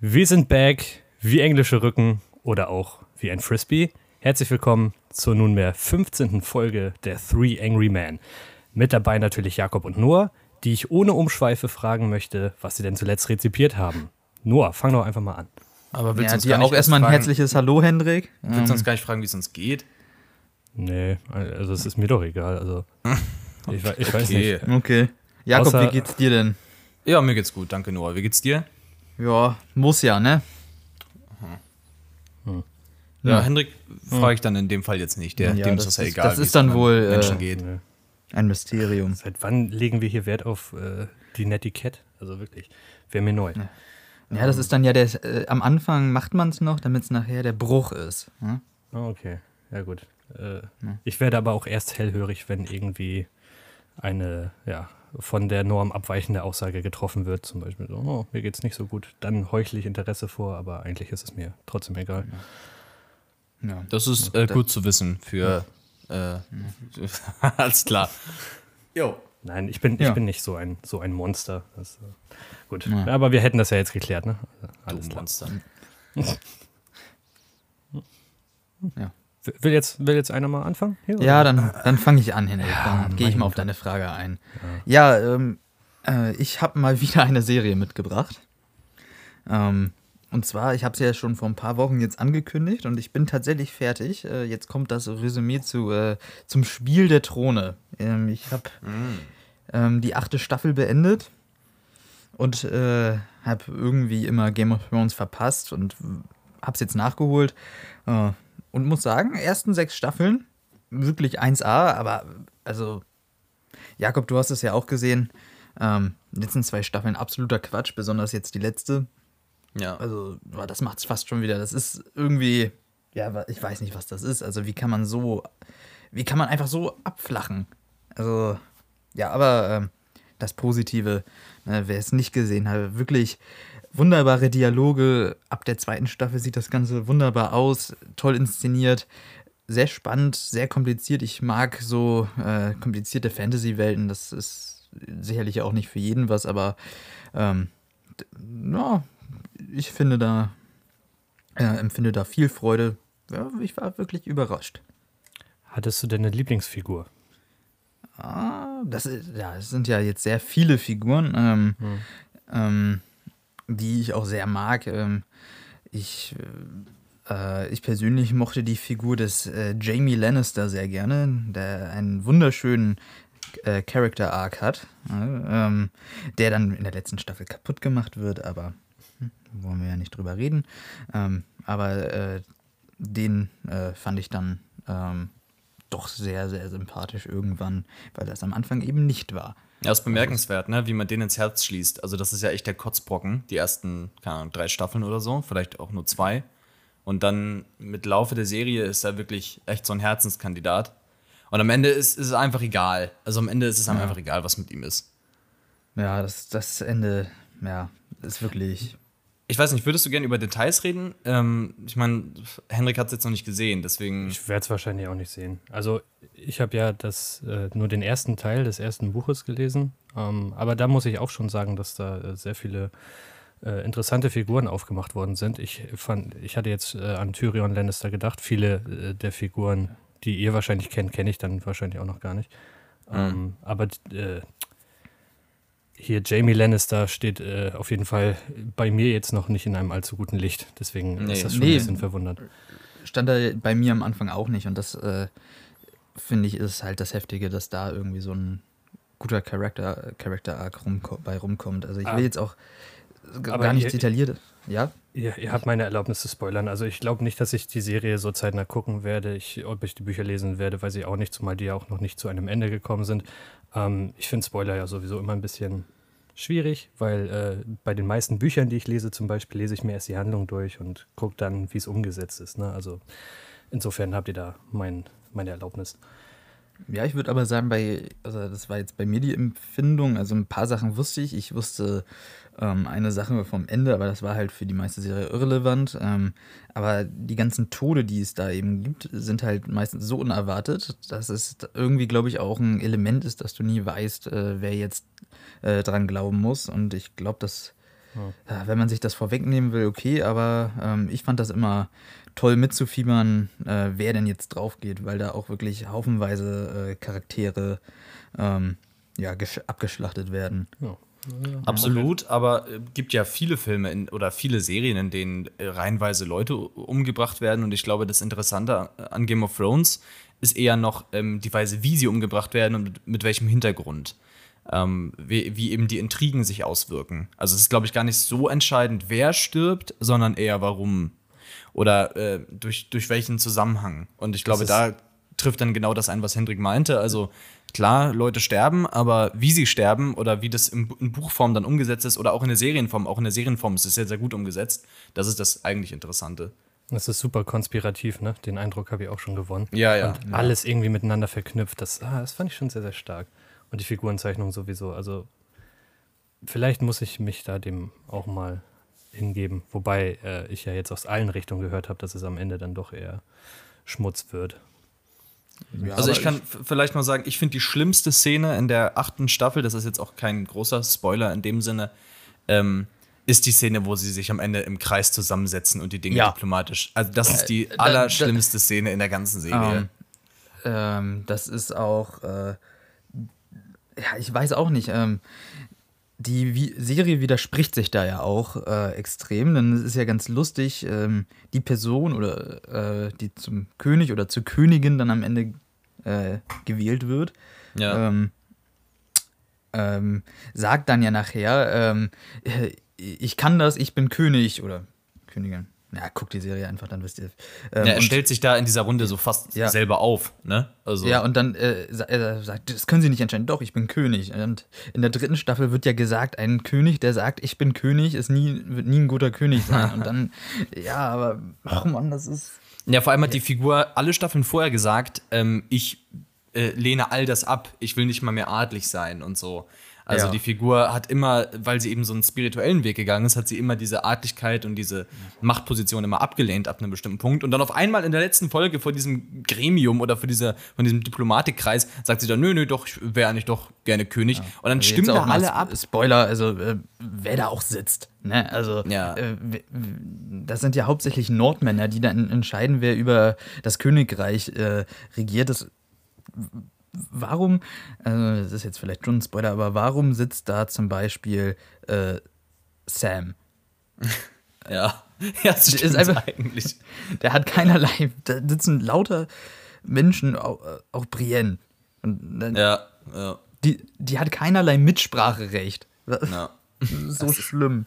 Wir sind back, wie englische Rücken oder auch wie ein Frisbee. Herzlich willkommen zur nunmehr 15. Folge der Three Angry Men. Mit dabei natürlich Jakob und Noah, die ich ohne Umschweife fragen möchte, was sie denn zuletzt rezipiert haben. Noah, fang doch einfach mal an. Aber willst Ja, du uns dir gar nicht auch erstmal ein herzliches Hallo, Hendrik. Willst du uns gar nicht fragen, wie es uns geht? Nee, also es ist mir doch egal. Also ich, ich weiß Okay. nicht. Ähm, okay. Jakob, Außer- wie geht's dir denn? Ja, mir geht's gut, danke Noah. Wie geht's dir? Ja, muss ja, ne? Ja, Ja. Hendrik frage ich dann in dem Fall jetzt nicht. Der, Ja, dem das ist das ja egal. das ist dann wohl, äh, Menschen geht. Nee. Ein Mysterium. Seit wann legen wir hier Wert auf äh, die Netiquette? Also wirklich, wäre mir neu. Ja, das ist dann ja der. Äh, am Anfang macht man es noch, damit es nachher der Bruch ist. Hm? Okay. Ja, gut. Äh, Ich werde aber auch erst hellhörig, wenn irgendwie eine, ja, von der Norm abweichende Aussage getroffen wird. Zum Beispiel so, oh, mir geht's nicht so gut. Dann heuchle ich Interesse vor, aber eigentlich ist es mir trotzdem egal. Ja. Das ist äh, gut zu wissen für. Äh, alles klar. Jo. Nein, ich bin, Ja. ich bin nicht so ein, so ein Monster. Das, äh, gut. Aber wir hätten das ja jetzt geklärt, ne? Also, Alles Du klar. Monster. Ja. Will jetzt, will jetzt einer mal anfangen? Hier? Ja, dann, dann fange ich an, Hendrik. Ja, Dann gehe ich mal auf deine Frage ein. Ja, ähm, äh, ich habe mal wieder eine Serie mitgebracht. Ähm, und zwar, ich habe es ja schon vor ein paar Wochen jetzt angekündigt und ich bin tatsächlich fertig. Äh, jetzt kommt das Resümee zu, äh, zum Spiel der Throne. Ähm, ich habe ähm, die achte Staffel beendet und äh, habe irgendwie immer Game of Thrones verpasst und habe es jetzt nachgeholt. Und muss sagen, ersten sechs Staffeln wirklich 1A, aber also Jakob, du hast es ja auch gesehen. Ähm, letzten zwei Staffeln absoluter Quatsch, besonders jetzt die letzte. Ja. Also, das macht es fast schon wieder. Das ist irgendwie, ja, ich weiß nicht, was das ist. Also, wie kann man so, wie kann man einfach so abflachen? Also, ja, aber ähm, das Positive, ne, wer es nicht gesehen hat, wirklich wunderbare Dialoge. Ab der zweiten Staffel sieht das Ganze wunderbar aus, toll inszeniert, sehr spannend, sehr kompliziert. Ich mag so äh, komplizierte Fantasy-Welten. Das ist sicherlich auch nicht für jeden was, aber ähm, ja, ich finde da, äh, empfinde da viel Freude. Ja, ich war wirklich überrascht. Hattest du denn eine Lieblingsfigur? Ah, das, ist, ja, es sind ja jetzt sehr viele Figuren, ähm, ähm, die ich auch sehr mag. Ähm, ich, äh, ich persönlich mochte die Figur des äh, Jamie Lannister sehr gerne, der einen wunderschönen äh, Character Arc hat, äh, ähm, der dann in der letzten Staffel kaputt gemacht wird, aber hm, wollen wir ja nicht drüber reden. Ähm, aber äh, den äh, fand ich dann ähm, doch sehr, sehr sympathisch irgendwann, weil das am Anfang eben nicht war. Ja, ist bemerkenswert, ne? wie man den ins Herz schließt. Also, das ist ja echt der Kotzbrocken, die ersten, keine Ahnung, drei Staffeln oder so, vielleicht auch nur zwei. Und dann mit Laufe der Serie ist er wirklich echt so ein Herzenskandidat. Und am Ende ist, ist es einfach egal. Also, am Ende ist es einem einfach egal, was mit ihm ist. Ja, das, das Ende, ja, ist wirklich. Ich weiß nicht, würdest du gerne über Details reden? Ähm, ich meine, Henrik hat es jetzt noch nicht gesehen, deswegen. Ich werde es wahrscheinlich auch nicht sehen. Also ich habe ja das, äh, nur den ersten Teil des ersten Buches gelesen, ähm, aber da muss ich auch schon sagen, dass da äh, sehr viele äh, interessante Figuren aufgemacht worden sind. Ich fand, ich hatte jetzt äh, an Tyrion Lannister gedacht. Viele äh, der Figuren, die ihr wahrscheinlich kennt, kenne ich dann wahrscheinlich auch noch gar nicht. Ähm, aber äh, hier Jamie Lannister steht äh, auf jeden Fall bei mir jetzt noch nicht in einem allzu guten Licht. Deswegen Nee. ist das schon Nee. ein bisschen verwundert. Stand da bei mir am Anfang auch nicht und das äh, finde ich ist halt das Heftige, dass da irgendwie so ein guter Character, Character Arc rumko bei rumkommt. Also ich will Ah. jetzt auch gar nicht ihr- detailliert. Ja? Ihr, ihr habt meine Erlaubnis zu spoilern. Also ich glaube nicht, dass ich die Serie so zeitnah gucken werde, ich, ob ich die Bücher lesen werde, weiß ich auch nicht, zumal die ja auch noch nicht zu einem Ende gekommen sind. Ähm, ich finde Spoiler ja sowieso immer ein bisschen schwierig, weil äh, bei den meisten Büchern, die ich lese, zum Beispiel, lese ich mir erst die Handlung durch und gucke dann, wie es umgesetzt ist. Ne? Also insofern habt ihr da mein, meine Erlaubnis. Ja, ich würde aber sagen, bei, also das war jetzt bei mir die Empfindung, also ein paar Sachen wusste ich. Ich wusste ähm, eine Sache vom Ende, aber das war halt für die meiste Serie irrelevant. Ähm, aber die ganzen Tode, die es da eben gibt, sind halt meistens so unerwartet, dass es irgendwie, glaube ich, auch ein Element ist, dass du nie weißt, äh, wer jetzt äh, dran glauben muss. Und ich glaube, das ja, wenn man sich das vorwegnehmen will, okay, aber ähm, ich fand das immer toll mitzufiebern, äh, wer denn jetzt drauf geht, weil da auch wirklich haufenweise äh, Charaktere ähm, ja, abgeschlachtet werden. Ja. Absolut, aber äh, gibt ja viele Filme in, oder viele Serien, in denen äh, reihenweise Leute umgebracht werden. Und ich glaube, das Interessante an Game of Thrones ist eher noch ähm, die Weise, wie sie umgebracht werden und mit, mit welchem Hintergrund. Ähm, wie, wie, eben die Intrigen sich auswirken. Also es ist, glaube ich, gar nicht so entscheidend, wer stirbt, sondern eher warum. Oder äh, durch, durch welchen Zusammenhang. Und ich glaube, da trifft dann genau das ein, was Hendrik meinte. Also klar, Leute sterben, aber wie sie sterben oder wie das in, in, Buchform dann umgesetzt ist oder auch in der Serienform, auch in der Serienform ist es sehr, sehr gut umgesetzt. Das ist das eigentlich Interessante. Das ist super konspirativ, ne? Den Eindruck habe ich auch schon gewonnen. Ja, ja. Und alles irgendwie miteinander verknüpft. Das, ah, das fand ich schon sehr, sehr stark. Und die Figurenzeichnung sowieso. Also, vielleicht muss ich mich da dem auch mal hingeben. Wobei äh, ich ja jetzt aus allen Richtungen gehört habe, dass es am Ende dann doch eher Schmutz wird. Ja, also ich kann ich vielleicht mal sagen, ich finde die schlimmste Szene in der achten Staffel, das ist jetzt auch kein großer Spoiler in dem Sinne, ähm, ist die Szene, wo sie sich am Ende im Kreis zusammensetzen und die Dinge ja. diplomatisch. Also das ist die äh, allerschlimmste Szene in der ganzen Serie. Ähm, ähm, das ist auch, äh, ja, ich weiß auch nicht. Ähm, die Serie widerspricht sich da ja auch äh, extrem, denn es ist ja ganz lustig, ähm, die Person oder äh, die zum König oder zur Königin dann am Ende äh, gewählt wird, ja. ähm, ähm, sagt dann ja nachher, ähm, äh, ich kann das, ich bin König oder Königin. Ja, guck die Serie einfach, dann wisst ihr. Ähm, ja, er stellt sich da in dieser Runde so fast ja. selber auf, ne? Also. Ja, und dann äh, er sagt, das können Sie nicht entscheiden. Doch, ich bin König. Und in der dritten Staffel wird ja gesagt, ein König, der sagt, ich bin König, ist nie, wird nie ein guter König sein. und dann, ja, aber, ach man, das ist. Ja, vor allem hat die Figur alle Staffeln vorher gesagt, ähm, ich äh, lehne all das ab, ich will nicht mal mehr adlig sein und so. Also ja. die Figur hat immer, weil sie eben so einen spirituellen Weg gegangen ist, hat sie immer diese Artlichkeit und diese Machtposition immer abgelehnt ab einem bestimmten Punkt. Und dann auf einmal in der letzten Folge vor diesem Gremium oder vor dieser, von diesem Diplomatikkreis sagt sie dann, nö, nö, doch, ich wäre eigentlich doch gerne König. Ja. Und dann also stimmen da alle ab. Spoiler, also äh, wer da auch sitzt. Ne? Also ja. äh, das sind ja hauptsächlich Nordmänner, die dann entscheiden, wer über das Königreich äh, regiert. Das warum, äh, das ist jetzt vielleicht schon ein Spoiler, aber warum sitzt da zum Beispiel äh, Sam? ja, ja, das ist einfach, eigentlich. Der hat keinerlei, da sitzen lauter Menschen, auch, äh, auch Brienne. Und ja, ja. Die, die hat keinerlei Mitspracherecht. Ja. so das schlimm.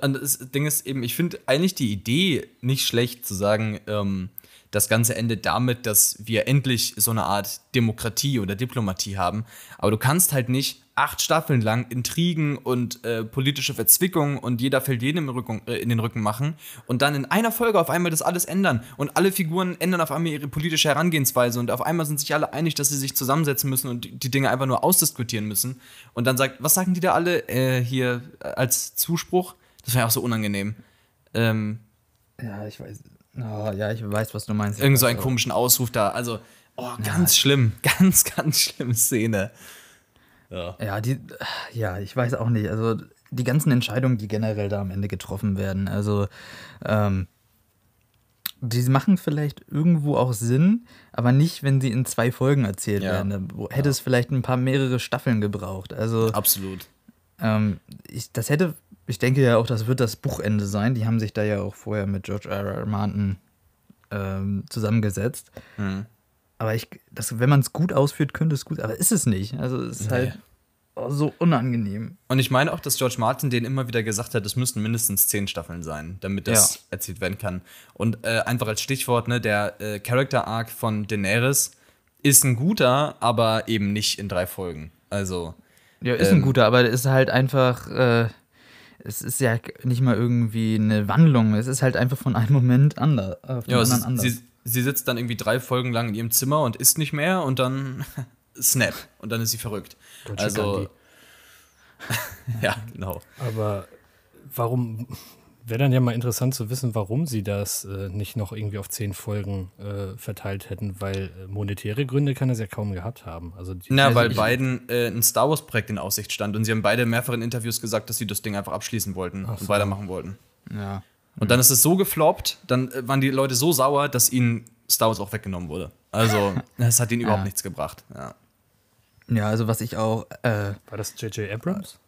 und das Ding ist eben, ich finde eigentlich die Idee nicht schlecht zu sagen, ähm, das Ganze endet damit, dass wir endlich so eine Art Demokratie oder Diplomatie haben. Aber du kannst halt nicht acht Staffeln lang Intrigen und äh, politische Verzwickungen und jeder fällt jedem äh, in den Rücken machen und dann in einer Folge auf einmal das alles ändern und alle Figuren ändern auf einmal ihre politische Herangehensweise und auf einmal sind sich alle einig, dass sie sich zusammensetzen müssen und die, die Dinge einfach nur ausdiskutieren müssen und dann sagt, was sagen die da alle äh, hier als Zuspruch? Das wäre auch so unangenehm. Ähm, ja, ich weiß. Oh, ja, ich weiß, was du meinst. Irgend so einen komischen Ausruf da. Also, oh, ganz ja. schlimm. Ganz, ganz schlimme Szene. Ja. ja, die, ja, ich weiß auch nicht. Also, die ganzen Entscheidungen, die generell da am Ende getroffen werden, also, ähm, die machen vielleicht irgendwo auch Sinn, aber nicht, wenn sie in zwei Folgen erzählt ja. werden. Da hätte ja. es vielleicht ein paar mehrere Staffeln gebraucht. Also, Absolut. Ähm, ich, das hätte ich denke ja auch, das wird das Buchende sein. Die haben sich da ja auch vorher mit George R. R. Martin ähm, zusammengesetzt. Mhm. Aber ich, das, wenn man es gut ausführt, könnte es gut, aber ist es nicht. Also es ist nee. halt oh, so unangenehm. Und ich meine auch, dass George Martin den immer wieder gesagt hat, es müssten mindestens zehn Staffeln sein, damit das ja. erzählt werden kann. Und äh, einfach als Stichwort, ne, der äh, Character Arc von Daenerys ist ein guter, aber eben nicht in drei Folgen. Also. Ja, ist ähm, ein guter, aber ist halt einfach. Äh, es ist ja nicht mal irgendwie eine Wandlung, es ist halt einfach von einem Moment anders. Äh, ja, sie, anders. Sie, sie, sitzt dann irgendwie drei Folgen lang in ihrem Zimmer und isst nicht mehr und dann snap und dann ist sie verrückt. Deutsche also ja, genau. Aber warum Wäre dann ja mal interessant zu wissen, warum sie das äh, nicht noch irgendwie auf zehn Folgen äh, verteilt hätten, weil äh, monetäre Gründe kann es ja kaum gehabt haben. Also die, Na, also weil beiden äh, ein Star Wars-Projekt in Aussicht stand und sie haben beide in mehreren Interviews gesagt, dass sie das Ding einfach abschließen wollten und weitermachen wollten. Ja. Und dann ist es so gefloppt, dann äh, waren die Leute so sauer, dass ihnen Star Wars auch weggenommen wurde. Also, es hat ihnen überhaupt Ja. nichts gebracht. Ja. Ja, also was ich auch. Äh, War das J.J. Abrams?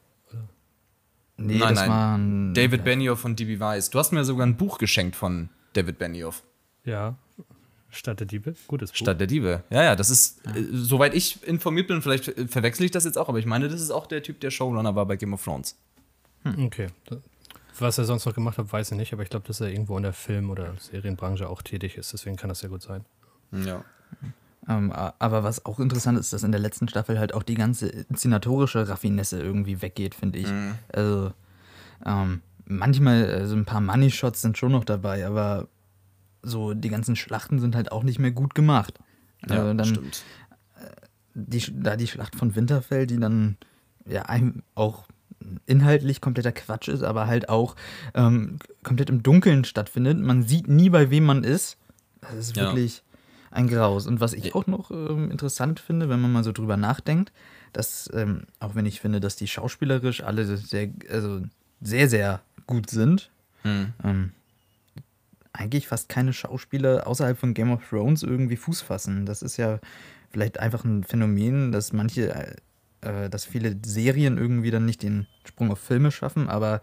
Nee, Nein, das nein. war ein. David Benioff von DB Weiss. Du hast mir sogar ein Buch geschenkt von David Benioff. Ja. Stadt der Diebe? Gutes Buch. Stadt der Diebe. Ja, ja, das ist, äh, soweit ich informiert bin, vielleicht äh, verwechsel ich das jetzt auch, aber ich meine, das ist auch der Typ, der Showrunner war bei Game of Thrones. Okay. Was er sonst noch gemacht hat, weiß ich nicht, aber ich glaube, dass er irgendwo in der Film- oder Serienbranche auch tätig ist. Deswegen kann das ja gut sein. Ja. Ähm, aber was auch interessant ist, dass in der letzten Staffel halt auch die ganze inszenatorische Raffinesse irgendwie weggeht, finde ich. Mhm. Also ähm, manchmal, also ein paar Money-Shots sind schon noch dabei, aber so die ganzen Schlachten sind halt auch nicht mehr gut gemacht. Ja, also dann stimmt. die, Sch- da die Schlacht von Winterfell, die dann ja auch inhaltlich kompletter Quatsch ist, aber halt auch ähm, komplett im Dunkeln stattfindet. Man sieht nie, bei wem man ist. Das ist Ja. Ein Graus. Und was ich auch noch ähm, interessant finde, wenn man mal so drüber nachdenkt, dass, ähm, auch wenn ich finde, dass die schauspielerisch alle sehr, also sehr, sehr gut sind, Hm. ähm, eigentlich fast keine Schauspieler außerhalb von Game of Thrones irgendwie Fuß fassen. Das ist ja vielleicht einfach ein Phänomen, dass manche, äh, dass viele Serien irgendwie dann nicht den Sprung auf Filme schaffen, aber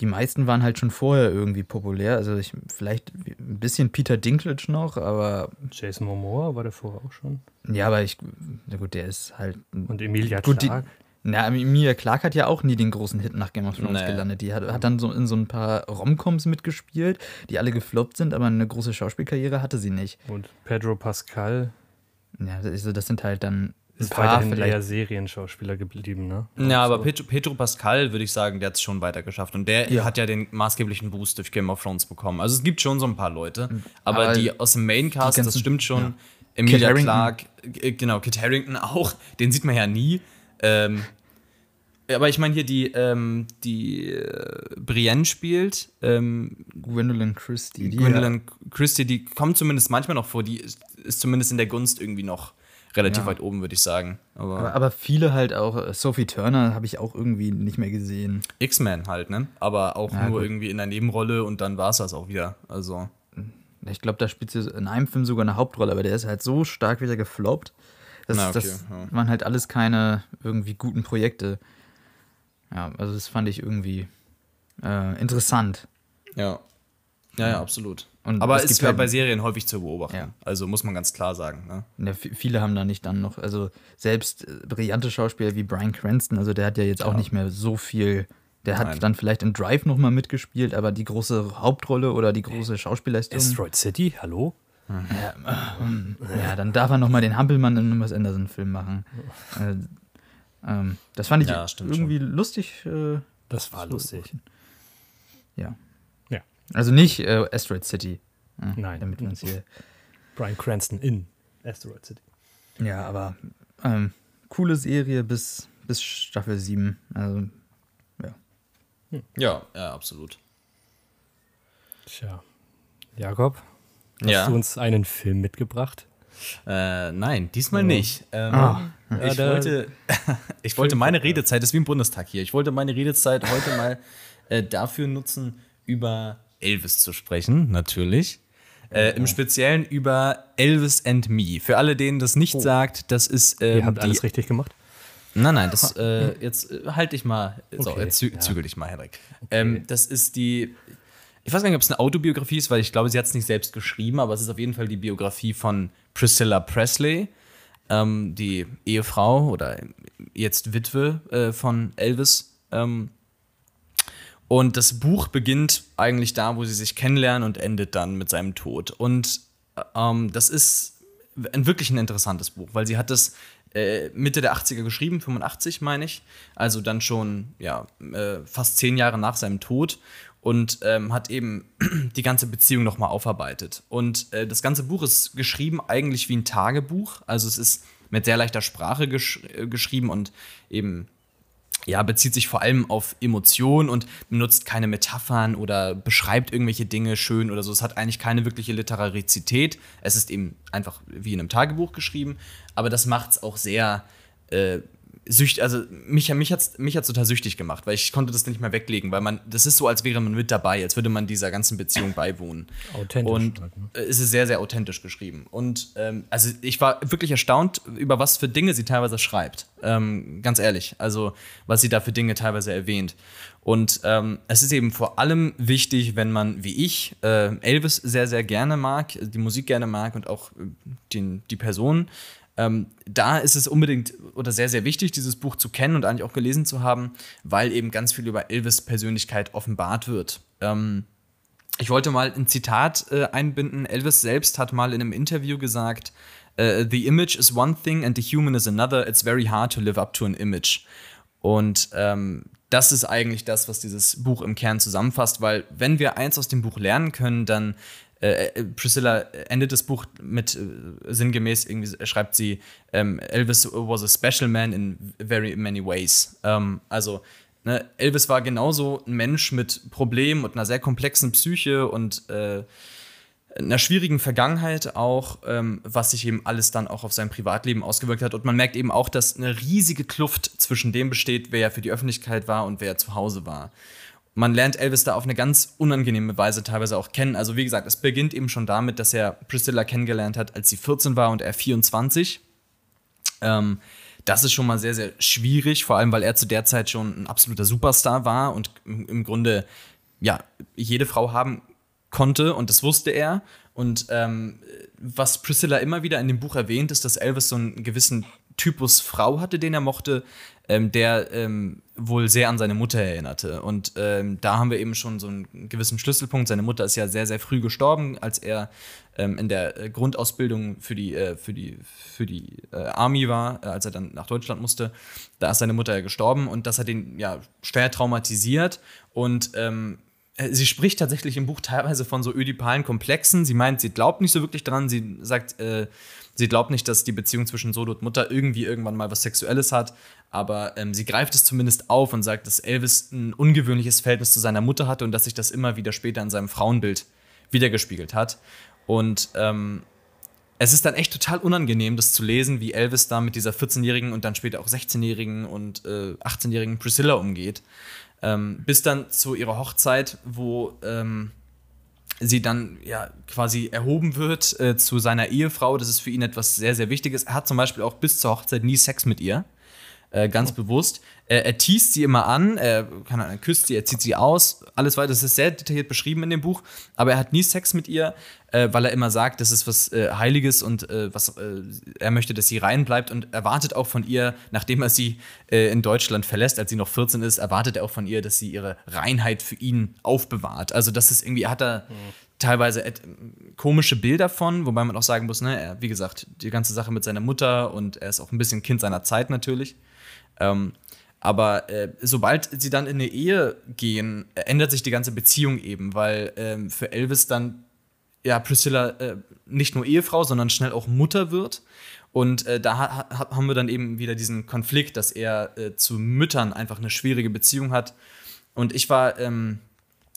die meisten waren halt schon vorher irgendwie populär. Also ich, vielleicht ein bisschen Peter Dinklage noch, aber Jason Momoa war der vorher auch schon. ja, aber ich, na gut, der ist halt. Und Emilia Gut, die- Clarke. Na, Emilia Clarke hat ja auch nie den großen Hit nach Game of Thrones Nee. gelandet. Die hat, hat dann so in so ein paar Romcoms mitgespielt, die alle gefloppt sind, aber eine große Schauspielkarriere hatte sie nicht. Und Pedro Pascal Ja, also das sind halt dann ist paar weiterhin vielleicht. eher Serienschauspieler geblieben, ne? Ja, aber So. Pedro, Pedro Pascal, würde ich sagen, der hat es schon weiter geschafft. Und der Ja. hat ja den maßgeblichen Boost durch Game of Thrones bekommen. Also es gibt schon so ein paar Leute. Aber, Aber die aus dem Maincast, die das ganzen- stimmt schon. ja. Emilia Kit. Clark, äh, genau, Kit Harrington auch. Den sieht man ja nie. Ähm, aber ich meine hier, die, ähm, die äh, Brienne spielt, ähm, Gwendolyn Christie. Die Gwendolyn Christie, die kommt zumindest manchmal noch vor. Die ist, ist zumindest in der Gunst irgendwie noch relativ Ja. weit oben, würde ich sagen. Aber, aber, aber viele halt auch. äh, Sophie Turner habe ich auch irgendwie nicht mehr gesehen. X-Men halt, ne? Aber auch Ja, nur gut. irgendwie in der Nebenrolle und dann war es das auch wieder. Also, Ich glaube, da spielt sie in einem Film sogar eine Hauptrolle, aber der ist halt so stark wieder gefloppt. Das, Na, okay, das ja. waren halt alles keine irgendwie guten Projekte. Ja, also das fand ich irgendwie äh, interessant. ja. Ja, ja, absolut. Und Aber es ist ja halt- bei Serien häufig zu beobachten. Ja. Also muss man ganz klar sagen. Ne? Ja, viele haben da nicht dann noch, also selbst äh, brillante Schauspieler wie Brian Cranston, also der hat ja jetzt auch Ja. nicht mehr so viel. Der hat Nein. dann vielleicht in Drive nochmal mitgespielt, aber die große Hauptrolle oder die große Schauspielleistung. Asteroid City, hallo? Ja, dann darf er nochmal den Hampelmann in einem Wes Anderson-Film machen. Äh, ähm, das fand ich Ja, irgendwie lustig. Äh, Das war lustig. ja. Ja. Also nicht äh, Asteroid City. Ja, Nein. Damit wir uns hier. Brian Cranston in Asteroid City. Ja, aber ähm, coole Serie bis, bis Staffel 7. Also, Ja, ja, absolut. Tja. Jakob, hast Ja. du uns einen Film mitgebracht? Äh, nein, diesmal Oh. nicht. Ähm, Ah. ich, Ja, wollte, ich wollte meine Redezeit, das ist wie im Bundestag hier, ich wollte meine Redezeit heute mal äh, dafür nutzen, über Elvis zu sprechen, natürlich. Äh, Im Speziellen über Elvis and Me. Für alle, denen das nicht sagt, das ist ähm, Ihr habt alles richtig gemacht? Nein, nein, das äh, jetzt äh, halt dich mal, so, Okay, jetzt zü ja. zügel dich mal, Henrik. Ähm, das ist die, ich weiß gar nicht, ob es eine Autobiografie ist, weil ich glaube, sie hat es nicht selbst geschrieben, aber es ist auf jeden Fall die Biografie von Priscilla Presley, ähm, die Ehefrau oder jetzt Witwe äh, von Elvis. Ähm, und das Buch beginnt eigentlich da, wo sie sich kennenlernen und endet dann mit seinem Tod. Und ähm, das ist ein wirklich ein interessantes Buch, weil sie hat das äh, Mitte der 80er geschrieben, 85 meine ich, also dann schon ja, äh, fast zehn Jahre nach seinem Tod und ähm, hat eben die ganze Beziehung nochmal aufarbeitet. Und äh, das ganze Buch ist geschrieben eigentlich wie ein Tagebuch, also es ist mit sehr leichter Sprache gesch äh, geschrieben und eben ja, bezieht sich vor allem auf Emotionen und benutzt keine Metaphern oder beschreibt irgendwelche Dinge schön oder so. Es hat eigentlich keine wirkliche Literarizität. Es ist eben einfach wie in einem Tagebuch geschrieben, aber das macht es auch sehr äh, süchtig, also mich, mich hat es mich hat's total süchtig gemacht, weil ich konnte das nicht mehr weglegen, weil man, das ist so, als wäre man mit dabei, als würde man dieser ganzen Beziehung beiwohnen. Authentisch. Und halt, ne? es ist sehr, sehr authentisch geschrieben. Und ähm, also ich war wirklich erstaunt, über was für Dinge sie teilweise schreibt. Ähm, ganz ehrlich. Also, was sie da für Dinge teilweise erwähnt. Und ähm, es ist eben vor allem wichtig, wenn man, wie ich, äh, Elvis sehr, sehr gerne mag, die Musik gerne mag und auch äh, den, die Person, ähm, da ist es unbedingt oder sehr, sehr wichtig, dieses Buch zu kennen und eigentlich auch gelesen zu haben, weil eben ganz viel über Elvis Persönlichkeit offenbart wird. Ähm, ich wollte mal ein Zitat äh, einbinden. Elvis selbst hat mal in einem Interview gesagt, uh, The image is one thing and the human is another. It's very hard to live up to an image. Und ähm, das ist eigentlich das, was dieses Buch im Kern zusammenfasst, weil wenn wir eins aus dem Buch lernen können, dann äh, äh, Priscilla endet das Buch mit äh, sinngemäß, irgendwie schreibt sie, ähm, Elvis was a special man in very many ways. Ähm, also ne, Elvis war genauso ein Mensch mit Problemen und einer sehr komplexen Psyche und äh, einer schwierigen Vergangenheit auch, ähm, was sich eben alles dann auch auf sein Privatleben ausgewirkt hat. Und man merkt eben auch, dass eine riesige Kluft zwischen dem besteht, wer für die Öffentlichkeit war und wer zu Hause war man lernt Elvis da auf eine ganz unangenehme Weise teilweise auch kennen. Also wie gesagt, es beginnt eben schon damit, dass er Priscilla kennengelernt hat, als sie 14 war und er 24. Ähm, das ist schon mal sehr, sehr schwierig, vor allem weil er zu der Zeit schon ein absoluter Superstar war und im Grunde ja jede Frau haben konnte und das wusste er. Und ähm, was Priscilla immer wieder in dem Buch erwähnt, ist, dass Elvis so einen gewissen Typus Frau hatte, den er mochte, ähm, der ähm, wohl sehr an seine Mutter erinnerte. Und ähm, da haben wir eben schon so einen gewissen Schlüsselpunkt. Seine Mutter ist ja sehr, sehr früh gestorben, als er ähm, in der äh, Grundausbildung für die, äh, für die, für die äh, Army war, äh, als er dann nach Deutschland musste. Da ist seine Mutter ja gestorben und das hat ihn ja schwer traumatisiert. Und ähm, äh, sie spricht tatsächlich im Buch teilweise von so ödipalen Komplexen. Sie meint, sie glaubt nicht so wirklich dran. Sie sagt, äh, sie glaubt nicht, dass die Beziehung zwischen Sohn und Mutter irgendwie irgendwann mal was Sexuelles hat, aber ähm, sie greift es zumindest auf und sagt, dass Elvis ein ungewöhnliches Verhältnis zu seiner Mutter hatte und dass sich das immer wieder später in seinem Frauenbild wiedergespiegelt hat. Und ähm, es ist dann echt total unangenehm, das zu lesen, wie Elvis da mit dieser 14-jährigen und dann später auch 16-jährigen und äh, 18-jährigen Priscilla umgeht. Ähm, bis dann zu ihrer Hochzeit, wo ähm, sie dann ja quasi erhoben wird äh, zu seiner Ehefrau. Das ist für ihn etwas sehr, sehr Wichtiges. Er hat zum Beispiel auch bis zur Hochzeit nie Sex mit ihr. Äh, ganz oh. bewusst. Äh, er teast sie immer an, er, kann, er küsst sie, er zieht sie aus, alles weiter. Das ist sehr detailliert beschrieben in dem Buch, aber er hat nie Sex mit ihr, äh, weil er immer sagt, das ist was äh, Heiliges und äh, was äh, er möchte, dass sie rein bleibt und erwartet auch von ihr, nachdem er sie in Deutschland verlässt, als sie noch 14 ist, erwartet er auch von ihr, dass sie ihre Reinheit für ihn aufbewahrt. Also das ist irgendwie, hat er mhm teilweise komische Bilder von, wobei man auch sagen muss, ne, er, wie gesagt, die ganze Sache mit seiner Mutter und er ist auch ein bisschen Kind seiner Zeit natürlich. Ähm, aber äh, sobald sie dann in eine Ehe gehen, ändert sich die ganze Beziehung eben, weil ähm, für Elvis dann ja Priscilla äh, nicht nur Ehefrau, sondern schnell auch Mutter wird. Und äh, da ha haben wir dann eben wieder diesen Konflikt, dass er äh, zu Müttern einfach eine schwierige Beziehung hat. Und ich war ähm,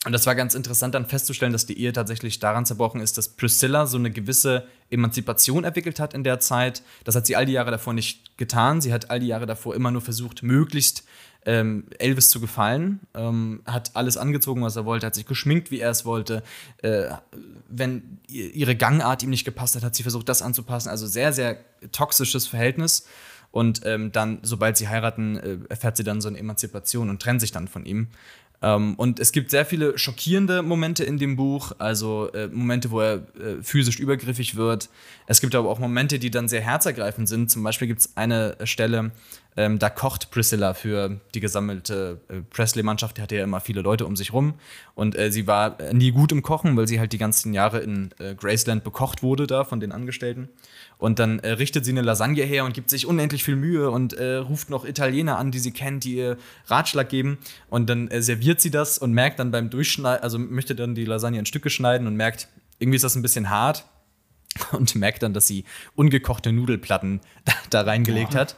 und das war ganz interessant dann festzustellen, dass die Ehe tatsächlich daran zerbrochen ist, dass Priscilla so eine gewisse Emanzipation entwickelt hat in der Zeit. Das hat sie all die Jahre davor nicht getan. Sie hat all die Jahre davor immer nur versucht, möglichst ähm, Elvis zu gefallen. Ähm, hat alles angezogen, was er wollte, hat sich geschminkt, wie er es wollte. Äh, wenn ihre Gangart ihm nicht gepasst hat, hat sie versucht, das anzupassen. Also sehr, sehr toxisches Verhältnis. Und ähm, dann, sobald sie heiraten, äh, erfährt sie dann so eine Emanzipation und trennt sich dann von ihm. Ähm, und es gibt sehr viele schockierende Momente in dem Buch, also äh, Momente, wo er äh, physisch übergriffig wird. Es gibt aber auch Momente, die dann sehr herzergreifend sind. Zum Beispiel gibt es eine Stelle, ähm, da kocht Priscilla für die gesammelte äh, Presley-Mannschaft. Die hatte ja immer viele Leute um sich rum. Und äh, sie war nie gut im Kochen, weil sie halt die ganzen Jahre in äh, Graceland bekocht wurde da von den Angestellten. Und dann äh, richtet sie eine Lasagne her und gibt sich unendlich viel Mühe und äh, ruft noch Italiener an, die sie kennt, die ihr Ratschlag geben. Und dann äh, serviert sie das und merkt dann beim Durchschneiden, also möchte dann die Lasagne in Stücke schneiden und merkt, irgendwie ist das ein bisschen hart. Und merkt dann, dass sie ungekochte Nudelplatten da, da reingelegt ja. hat.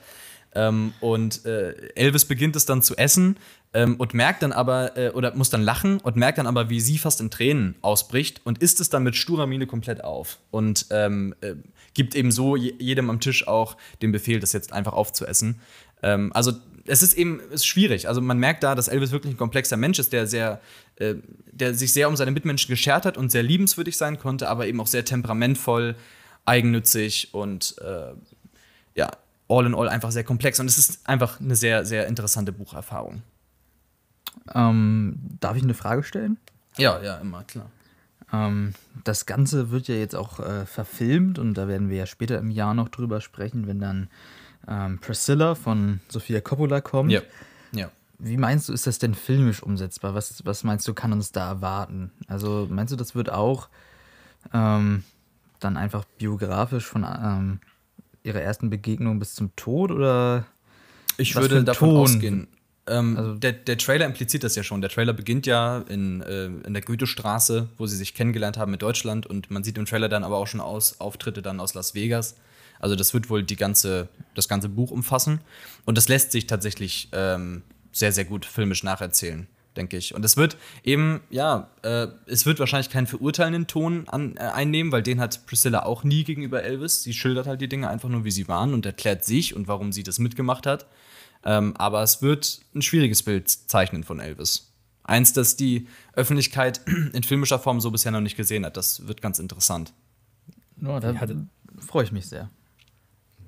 Ähm, und äh, Elvis beginnt es dann zu essen ähm, und merkt dann aber, äh, oder muss dann lachen und merkt dann aber, wie sie fast in Tränen ausbricht und isst es dann mit sturer Miene komplett auf. Und ähm, äh, gibt eben so jedem am Tisch auch den Befehl, das jetzt einfach aufzuessen. Ähm, also es ist eben ist schwierig. Also man merkt da, dass Elvis wirklich ein komplexer Mensch ist, der sehr, äh, der sich sehr um seine Mitmenschen geschert hat und sehr liebenswürdig sein konnte, aber eben auch sehr temperamentvoll, eigennützig und äh, ja, all in all einfach sehr komplex. Und es ist einfach eine sehr, sehr interessante Bucherfahrung. Ähm, darf ich eine Frage stellen? Ja, ja, immer, klar. Ähm, das Ganze wird ja jetzt auch äh, verfilmt und da werden wir ja später im Jahr noch drüber sprechen, wenn dann ähm, Priscilla von Sofia Coppola kommt. Ja. ja. Wie meinst du, ist das denn filmisch umsetzbar? Was, was meinst du, kann uns da erwarten? Also meinst du, das wird auch ähm, dann einfach biografisch von ähm, ihrer ersten Begegnung bis zum Tod oder? Ich würde davon Ton? ausgehen. Ähm, also der, der Trailer impliziert das ja schon. Der Trailer beginnt ja in, äh, in der Goethestraße, wo sie sich kennengelernt haben mit Deutschland und man sieht im Trailer dann aber auch schon aus Auftritte dann aus Las Vegas. Also das wird wohl die ganze, das ganze Buch umfassen. Und das lässt sich tatsächlich ähm, sehr, sehr gut filmisch nacherzählen, denke ich. Und es wird eben, ja, äh, es wird wahrscheinlich keinen verurteilenden Ton an, äh, einnehmen, weil den hat Priscilla auch nie gegenüber Elvis. Sie schildert halt die Dinge einfach nur, wie sie waren und erklärt sich und warum sie das mitgemacht hat. Ähm, aber es wird ein schwieriges Bild zeichnen von Elvis. Eins, das die Öffentlichkeit in filmischer Form so bisher noch nicht gesehen hat. Das wird ganz interessant. Ja, da freue ich mich sehr.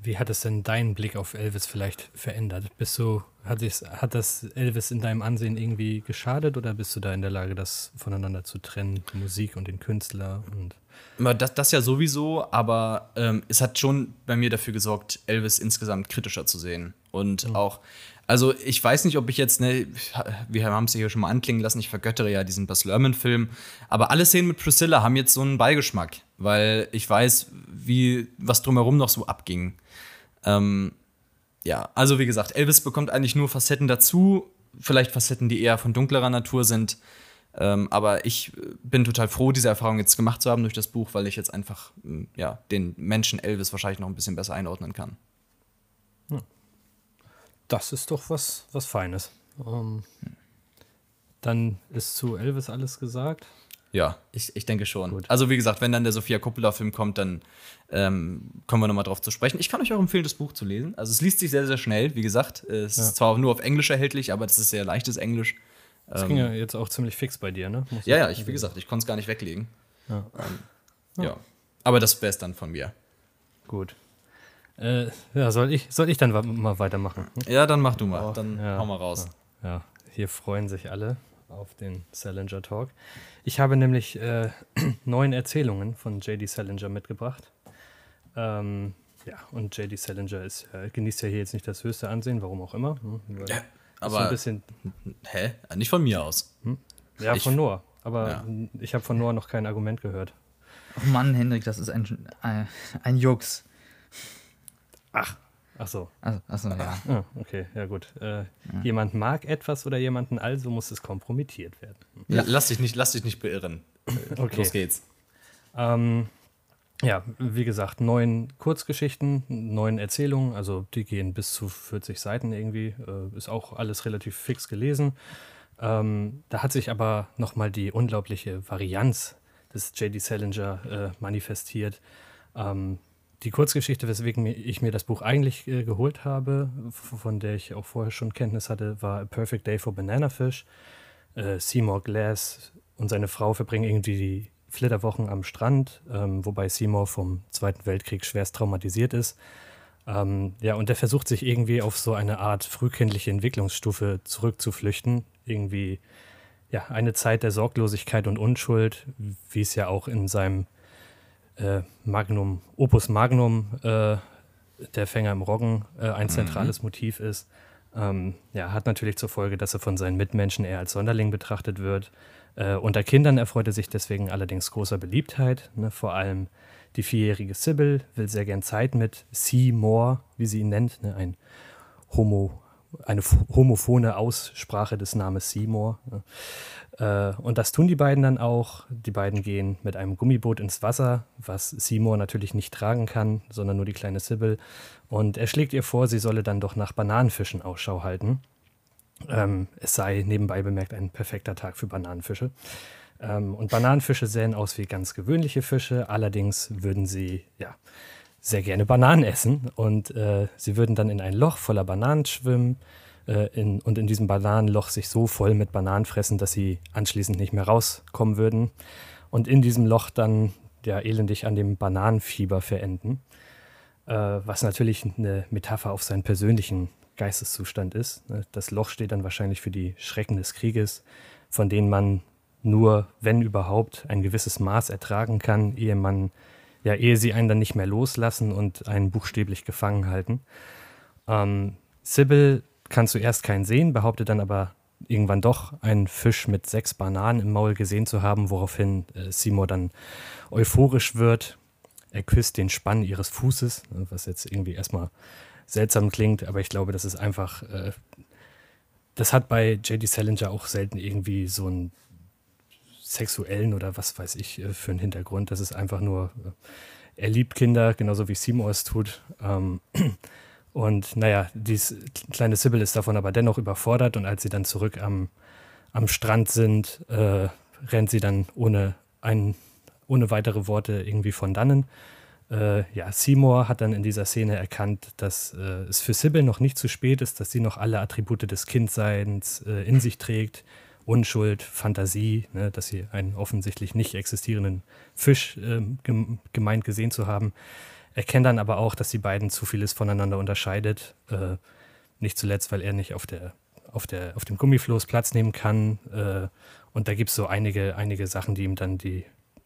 Wie hat es denn deinen Blick auf Elvis vielleicht verändert? Bist du, hat, hat das Elvis in deinem Ansehen irgendwie geschadet oder bist du da in der Lage, das voneinander zu trennen, die Musik und den Künstler und das, das ja sowieso, aber ähm, es hat schon bei mir dafür gesorgt, Elvis insgesamt kritischer zu sehen. Und mhm. auch, also ich weiß nicht, ob ich jetzt, ne, wir haben es hier schon mal anklingen lassen, ich vergöttere ja diesen Buzz Lerman-Film, aber alle Szenen mit Priscilla haben jetzt so einen Beigeschmack, weil ich weiß, wie, was drumherum noch so abging. Ähm, ja, also wie gesagt, Elvis bekommt eigentlich nur Facetten dazu, vielleicht Facetten, die eher von dunklerer Natur sind. Ähm, aber ich bin total froh, diese Erfahrung jetzt gemacht zu haben durch das Buch, weil ich jetzt einfach hm, ja, den Menschen Elvis wahrscheinlich noch ein bisschen besser einordnen kann. Das ist doch was, was Feines. Ähm, dann ist zu Elvis alles gesagt. Ja, ich, ich denke schon. Gut. Also wie gesagt, wenn dann der Sophia Coppola-Film kommt, dann ähm, kommen wir nochmal drauf zu sprechen. Ich kann euch auch empfehlen, das Buch zu lesen. Also es liest sich sehr, sehr schnell. Wie gesagt, es ja. ist zwar nur auf Englisch erhältlich, aber es ist sehr leichtes Englisch. Das ähm, ging ja jetzt auch ziemlich fix bei dir, ne? Muss ja, ja, ich, wie gesagt, ich konnte es gar nicht weglegen. Ja. Ähm, ja. Aber das wäre es dann von mir. Gut. Äh, ja, soll ich, soll ich dann mal weitermachen? Ja, dann mach du mal. Dann ja, hau mal raus. Ja, hier freuen sich alle auf den Salinger Talk. Ich habe nämlich äh, neun Erzählungen von J.D. Salinger mitgebracht. Ähm, ja, und J.D. Salinger ist, äh, genießt ja hier jetzt nicht das höchste Ansehen, warum auch immer. Hm, ja, aber ein bisschen. Hä? Nicht von mir aus. Hm? Ja, ich, von Noah. Aber ja. ich habe von Noah noch kein Argument gehört. Oh Mann, Hendrik, das ist ein, ein, ein Jux. Ach, Ach so. Ach, ach so, ja. Ah, okay, ja gut. Äh, ja. Jemand mag etwas oder jemanden, also muss es kompromittiert werden. Ja. Lass, dich nicht, lass dich nicht beirren. Okay. Los geht's. Ähm, ja, wie gesagt, neun Kurzgeschichten, neun Erzählungen, also die gehen bis zu 40 Seiten irgendwie. Äh, ist auch alles relativ fix gelesen. Ähm, da hat sich aber nochmal die unglaubliche Varianz des J.D. Salinger äh, manifestiert. Ähm, die Kurzgeschichte, weswegen ich mir das Buch eigentlich äh, geholt habe, von der ich auch vorher schon Kenntnis hatte, war A Perfect Day for Banana Fish. Äh, Seymour Glass und seine Frau verbringen irgendwie die Flitterwochen am Strand, ähm, wobei Seymour vom Zweiten Weltkrieg schwerst traumatisiert ist. Ähm, ja, und der versucht sich irgendwie auf so eine Art frühkindliche Entwicklungsstufe zurückzuflüchten. Irgendwie, ja, eine Zeit der Sorglosigkeit und Unschuld, wie es ja auch in seinem äh, Magnum, Opus Magnum, äh, der Fänger im Roggen, äh, ein mhm. zentrales mhm. Motiv ist. Ähm, ja, hat natürlich zur Folge, dass er von seinen Mitmenschen eher als Sonderling betrachtet wird. Äh, unter Kindern erfreut er sich deswegen allerdings großer Beliebtheit. Ne? Vor allem die vierjährige Sybil will sehr gern Zeit mit Seymour, wie sie ihn nennt, ne? ein Homo, eine homophone Aussprache des Namens Seymour. Äh, und das tun die beiden dann auch. Die beiden gehen mit einem Gummiboot ins Wasser, was Seymour natürlich nicht tragen kann, sondern nur die kleine Sybil. Und er schlägt ihr vor, sie solle dann doch nach Bananenfischen Ausschau halten. Ähm, es sei nebenbei bemerkt ein perfekter Tag für Bananenfische. Ähm, und Bananenfische sähen aus wie ganz gewöhnliche Fische, allerdings würden sie ja sehr gerne Bananen essen und äh, sie würden dann in ein Loch voller Bananen schwimmen äh, in, und in diesem Bananenloch sich so voll mit Bananen fressen, dass sie anschließend nicht mehr rauskommen würden und in diesem Loch dann ja elendig an dem Bananenfieber verenden, äh, was natürlich eine Metapher auf seinen persönlichen Geisteszustand ist. Ne? Das Loch steht dann wahrscheinlich für die Schrecken des Krieges, von denen man nur, wenn überhaupt, ein gewisses Maß ertragen kann, ehe man, ja, ehe sie einen dann nicht mehr loslassen und einen buchstäblich gefangen halten. Ähm, Sybil kann zuerst keinen sehen, behauptet dann aber irgendwann doch einen Fisch mit sechs Bananen im Maul gesehen zu haben, woraufhin äh, Seymour dann euphorisch wird. Er küsst den Spann ihres Fußes, was jetzt irgendwie erstmal seltsam klingt, aber ich glaube, das ist einfach, äh, das hat bei J.D. Salinger auch selten irgendwie so einen sexuellen oder was weiß ich äh, für einen Hintergrund. Das ist einfach nur, äh, er liebt Kinder, genauso wie Seymour es tut. Ähm, und naja, die kleine Sybil ist davon aber dennoch überfordert und als sie dann zurück am, am Strand sind, äh, rennt sie dann ohne, ein, ohne weitere Worte irgendwie von dannen äh, ja, Seymour hat dann in dieser Szene erkannt, dass äh, es für Sybil noch nicht zu spät ist, dass sie noch alle Attribute des Kindseins äh, in sich trägt. Unschuld, Fantasie, ne, dass sie einen offensichtlich nicht existierenden Fisch ähm, gemeint gesehen zu haben. Erkennt dann aber auch, dass die beiden zu vieles voneinander unterscheidet. Äh, nicht zuletzt, weil er nicht auf, der, auf, der, auf dem Gummifloß Platz nehmen kann. Äh, und da gibt es so einige, einige Sachen, die ihm dann die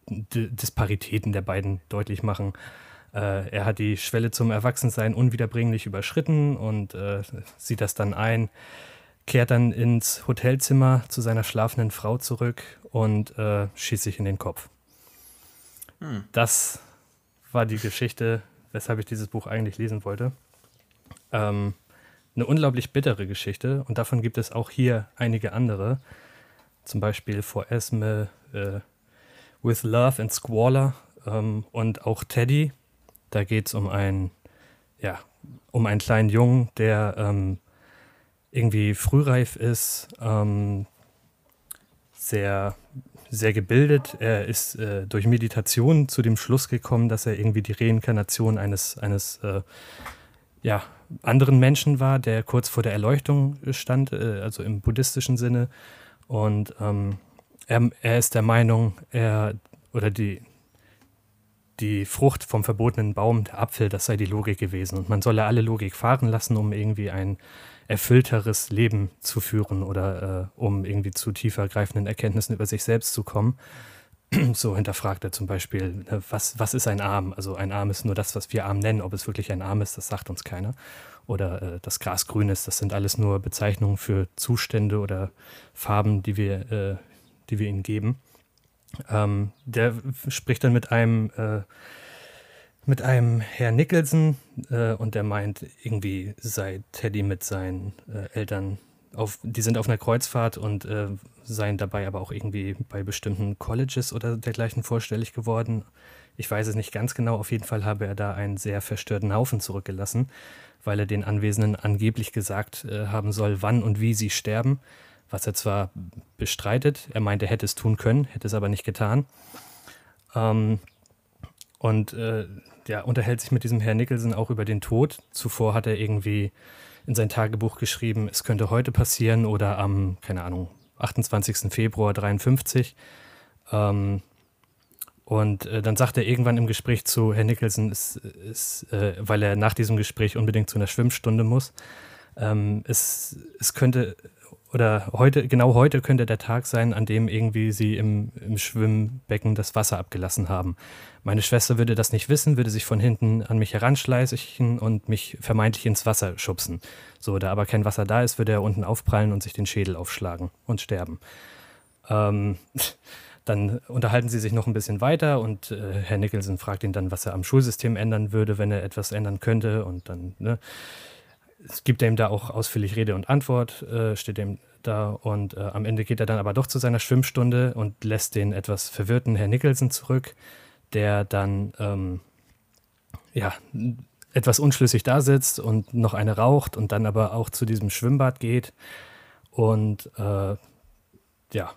Disparitäten der beiden deutlich machen. Äh, er hat die Schwelle zum Erwachsensein unwiederbringlich überschritten und äh, sieht das dann ein, kehrt dann ins Hotelzimmer zu seiner schlafenden Frau zurück und äh, schießt sich in den Kopf. Hm. Das war die Geschichte, weshalb ich dieses Buch eigentlich lesen wollte. Ähm, eine unglaublich bittere Geschichte und davon gibt es auch hier einige andere. Zum Beispiel vor Esme äh, With Love and Squalor ähm, und auch Teddy. Da geht es um einen, ja, um einen kleinen Jungen, der ähm, irgendwie frühreif ist, ähm, sehr, sehr gebildet. Er ist äh, durch Meditation zu dem Schluss gekommen, dass er irgendwie die Reinkarnation eines, eines äh, ja, anderen Menschen war, der kurz vor der Erleuchtung stand, äh, also im buddhistischen Sinne. Und ähm, er, er ist der Meinung, er oder die, die Frucht vom verbotenen Baum, der Apfel, das sei die Logik gewesen. Und man solle alle Logik fahren lassen, um irgendwie ein erfüllteres Leben zu führen oder äh, um irgendwie zu tiefer greifenden Erkenntnissen über sich selbst zu kommen. So hinterfragt er zum Beispiel, ne, was, was ist ein Arm? Also ein Arm ist nur das, was wir Arm nennen. Ob es wirklich ein Arm ist, das sagt uns keiner. Oder äh, das Gras grün ist, das sind alles nur Bezeichnungen für Zustände oder Farben, die wir, äh, die wir ihnen geben. Ähm, der spricht dann mit einem, äh, mit einem Herr Nicholson äh, und der meint, irgendwie sei Teddy mit seinen äh, Eltern auf, die sind auf einer Kreuzfahrt und äh, seien dabei aber auch irgendwie bei bestimmten Colleges oder dergleichen vorstellig geworden. Ich weiß es nicht ganz genau, auf jeden Fall habe er da einen sehr verstörten Haufen zurückgelassen, weil er den Anwesenden angeblich gesagt äh, haben soll, wann und wie sie sterben was er zwar bestreitet, er meint, er hätte es tun können, hätte es aber nicht getan. Ähm, und äh, ja, unterhält sich mit diesem Herrn Nicholson auch über den Tod. Zuvor hat er irgendwie in sein Tagebuch geschrieben, es könnte heute passieren oder am, keine Ahnung, 28. Februar 53. Ähm, und äh, dann sagt er irgendwann im Gespräch zu Herrn Nicholson, es, es, äh, weil er nach diesem Gespräch unbedingt zu einer Schwimmstunde muss, ähm, es, es könnte oder heute, genau heute könnte der Tag sein, an dem irgendwie sie im, im Schwimmbecken das Wasser abgelassen haben. Meine Schwester würde das nicht wissen, würde sich von hinten an mich heranschleichen und mich vermeintlich ins Wasser schubsen. So, da aber kein Wasser da ist, würde er unten aufprallen und sich den Schädel aufschlagen und sterben. Ähm, dann unterhalten sie sich noch ein bisschen weiter und äh, Herr Nicholson fragt ihn dann, was er am Schulsystem ändern würde, wenn er etwas ändern könnte. Und dann ne, es gibt ihm da auch ausführlich Rede und Antwort, äh, steht ihm da. Und äh, am Ende geht er dann aber doch zu seiner Schwimmstunde und lässt den etwas verwirrten Herr Nicholson zurück, der dann ähm, ja, etwas unschlüssig da sitzt und noch eine raucht und dann aber auch zu diesem Schwimmbad geht und äh, ja,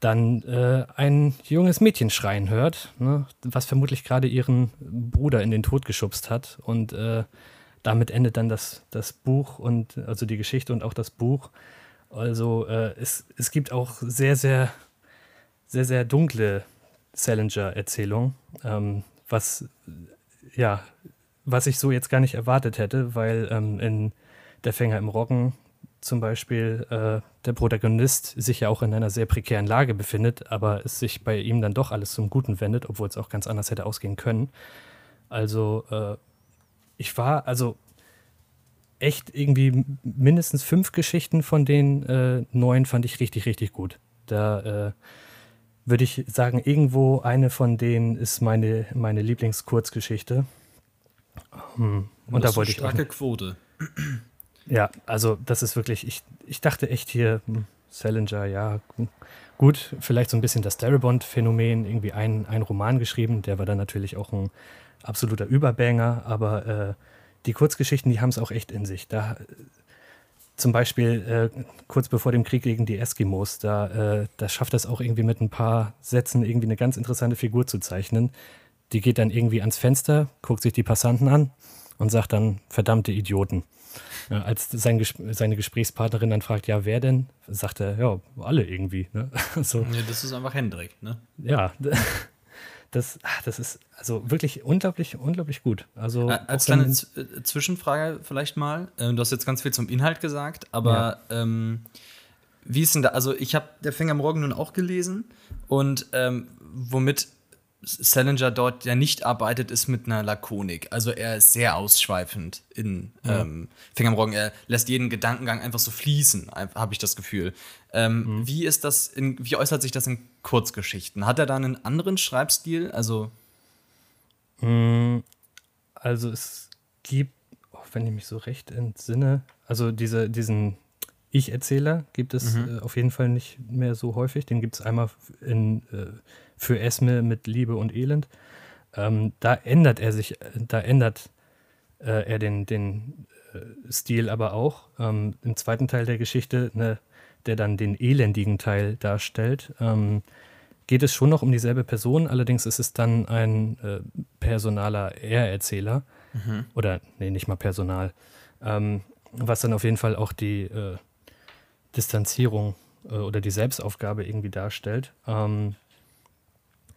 dann äh, ein junges Mädchen schreien hört, ne, was vermutlich gerade ihren Bruder in den Tod geschubst hat. Und äh, damit endet dann das, das Buch und also die Geschichte und auch das Buch. Also äh, es, es gibt auch sehr, sehr, sehr, sehr dunkle Salinger-Erzählungen, ähm, was ja, was ich so jetzt gar nicht erwartet hätte, weil ähm, in Der Fänger im Roggen zum Beispiel äh, der Protagonist sich ja auch in einer sehr prekären Lage befindet, aber es sich bei ihm dann doch alles zum Guten wendet, obwohl es auch ganz anders hätte ausgehen können. Also äh, ich war also echt irgendwie mindestens fünf Geschichten von den äh, neun fand ich richtig, richtig gut. Da äh, würde ich sagen, irgendwo eine von denen ist meine, meine Lieblingskurzgeschichte. Um, und das da wollte ich. Starke Quote. Ja, also das ist wirklich, ich, ich dachte echt hier, hm, Salinger, ja, gut, vielleicht so ein bisschen das Darabont-Phänomen, irgendwie ein, ein Roman geschrieben, der war dann natürlich auch ein absoluter Überbanger, aber äh, die Kurzgeschichten, die haben es auch echt in sich. Da zum Beispiel äh, kurz bevor dem Krieg gegen die Eskimos, da, äh, da schafft es auch irgendwie mit ein paar Sätzen irgendwie eine ganz interessante Figur zu zeichnen. Die geht dann irgendwie ans Fenster, guckt sich die Passanten an und sagt dann, verdammte Idioten. Ja, als sein, seine Gesprächspartnerin dann fragt, ja, wer denn? Sagt er, ja, alle irgendwie. Ne? so. Nee, das ist einfach Hendrik, ne? Ja, das, das ist also wirklich unglaublich, unglaublich gut. Also als kleine äh, Zwischenfrage vielleicht mal. Ähm, du hast jetzt ganz viel zum Inhalt gesagt, aber ja. ähm, wie ist denn da? Also ich habe Der Fänger am Morgen nun auch gelesen und ähm, womit Salinger dort ja nicht arbeitet, ist mit einer Lakonik. Also er ist sehr ausschweifend in ja. ähm, Roggen. Er lässt jeden Gedankengang einfach so fließen, habe ich das Gefühl. Ähm, mhm. Wie ist das in, wie äußert sich das in Kurzgeschichten? Hat er da einen anderen Schreibstil? Also. Mm, also es gibt, oh, wenn ich mich so recht entsinne, also diese, diesen Ich-Erzähler gibt es mhm. äh, auf jeden Fall nicht mehr so häufig. Den gibt es einmal in äh, für Esme mit Liebe und Elend. Ähm, da ändert er sich, da ändert äh, er den, den äh, Stil aber auch. Ähm, Im zweiten Teil der Geschichte, ne, der dann den elendigen Teil darstellt, ähm, geht es schon noch um dieselbe Person, allerdings ist es dann ein äh, personaler Er-Erzähler. Mhm. Oder, nee, nicht mal Personal. Ähm, was dann auf jeden Fall auch die äh, Distanzierung äh, oder die Selbstaufgabe irgendwie darstellt. Ähm,